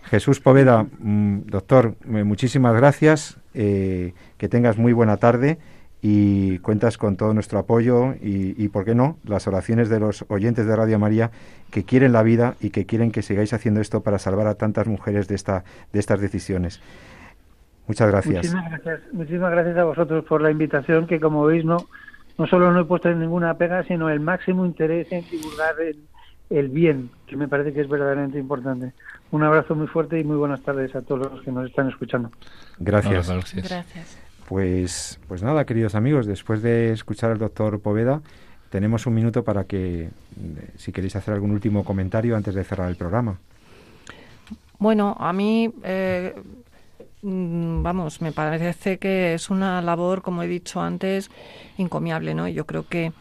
Jesús Poveda, mm, doctor, muchísimas gracias. Eh, que tengas muy buena tarde y cuentas con todo nuestro apoyo y, y, ¿por qué no?, las oraciones de los oyentes de Radio María que quieren la vida y que quieren que sigáis haciendo esto para salvar a tantas mujeres de, esta, de estas decisiones. Muchas gracias. Muchísimas gracias. Muchísimas gracias a vosotros por la invitación, que como veis no, no solo no he puesto ninguna pega, sino el máximo interés en divulgar el, el bien, que me parece que es verdaderamente importante. Un abrazo muy fuerte y muy buenas tardes a todos los que nos están escuchando. Gracias. Gracias. Pues, pues nada, queridos amigos, después de escuchar al doctor Poveda, tenemos un minuto para que, si queréis hacer algún último comentario antes de cerrar el programa. Bueno, a mí, eh, mm, vamos, me parece que es una labor, como he dicho antes, encomiable, ¿no? Yo creo que,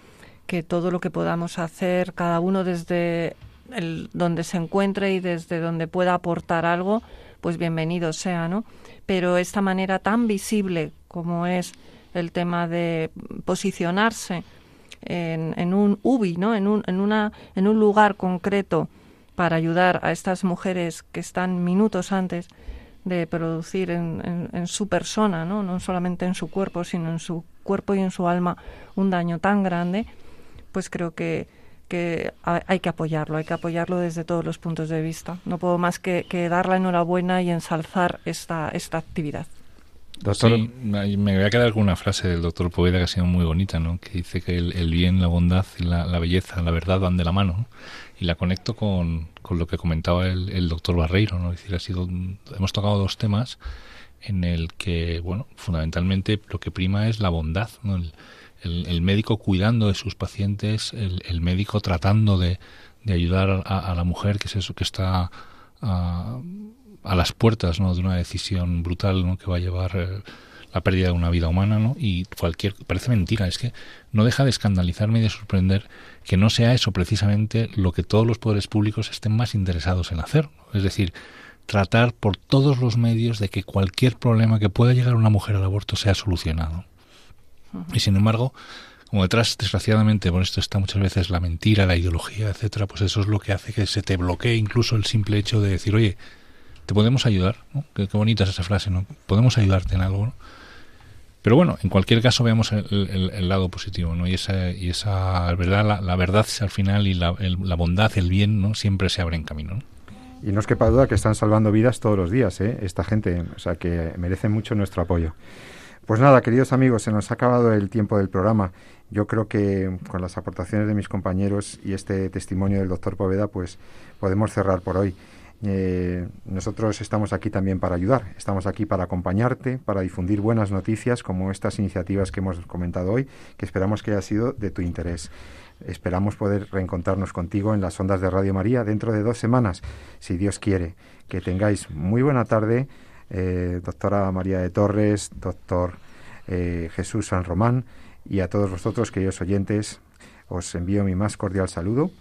que todo lo que podamos hacer, cada uno desde el, donde se encuentre y desde donde pueda aportar algo, pues bienvenido sea, ¿no? Pero esta manera tan visible como es el tema de posicionarse en, un UBI, ¿no? En un, en, una, en un lugar concreto para ayudar a estas mujeres que están minutos antes de producir en, su persona, ¿no? no solamente en su cuerpo, sino en su cuerpo y en su alma un daño tan grande, pues creo que, que hay que apoyarlo, hay que apoyarlo desde todos los puntos de vista. No puedo más que, que dar la enhorabuena y ensalzar esta, esta actividad. Doctor... Sí, me voy a quedar con una frase del doctor Poveda que ha sido muy bonita, ¿no? que dice que el, bien, la bondad y la, belleza, la verdad van de la mano. Y la conecto con, con, lo que comentaba el, el doctor Barreiro. ¿no? Es decir, ha sido, hemos tocado dos temas en el que, bueno, fundamentalmente lo que prima es la bondad. ¿no? El, médico cuidando de sus pacientes, el, médico tratando de, de ayudar a, la mujer que, es eso, que está a las puertas ¿no? de una decisión brutal ¿no? que va a llevar eh, la pérdida de una vida humana, ¿no? Y cualquier parece mentira, es que no deja de escandalizarme y de sorprender que no sea eso precisamente lo que todos los poderes públicos estén más interesados en hacer, es decir, tratar por todos los medios de que cualquier problema que pueda llegar a una mujer al aborto sea solucionado. Y sin embargo, como detrás, desgraciadamente, por esto está muchas veces la mentira, la ideología, etcétera, pues eso es lo que hace que se te bloquee incluso el simple hecho de decir, oye, ¿te podemos ayudar? Qué, bonita es esa frase, ¿no? ¿Podemos ayudarte en algo? Pero bueno, en cualquier caso veamos el, lado positivo, ¿no? Y esa, y esa verdad, la, verdad al final y la, la, bondad, el bien, ¿no? Siempre se abren camino, ¿no? Y no es quepa duda que están salvando vidas todos los días, ¿eh? Esta gente, o sea, que merece mucho nuestro apoyo. Pues nada, queridos amigos, se nos ha acabado el tiempo del programa. Yo creo que con las aportaciones de mis compañeros y este testimonio del doctor Poveda, pues podemos cerrar por hoy. Eh, nosotros estamos aquí también para ayudar, estamos aquí para acompañarte, para difundir buenas noticias como estas iniciativas que hemos comentado hoy, que esperamos que haya sido de tu interés. Esperamos poder reencontrarnos contigo en las ondas de Radio María dentro de dos semanas, si Dios quiere. Que tengáis muy buena tarde, eh, doctora María de Torres, doctor eh, Jesús San Román, y a todos vosotros, queridos oyentes, os envío mi más cordial saludo.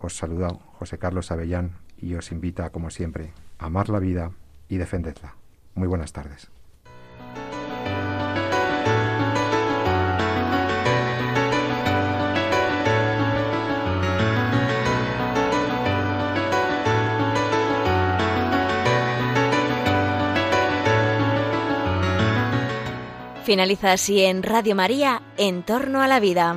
os saluda José Carlos Avellán y os invita, como siempre, a amar la vida y defendedla. Muy buenas tardes. Finaliza así en Radio María, En torno a la vida.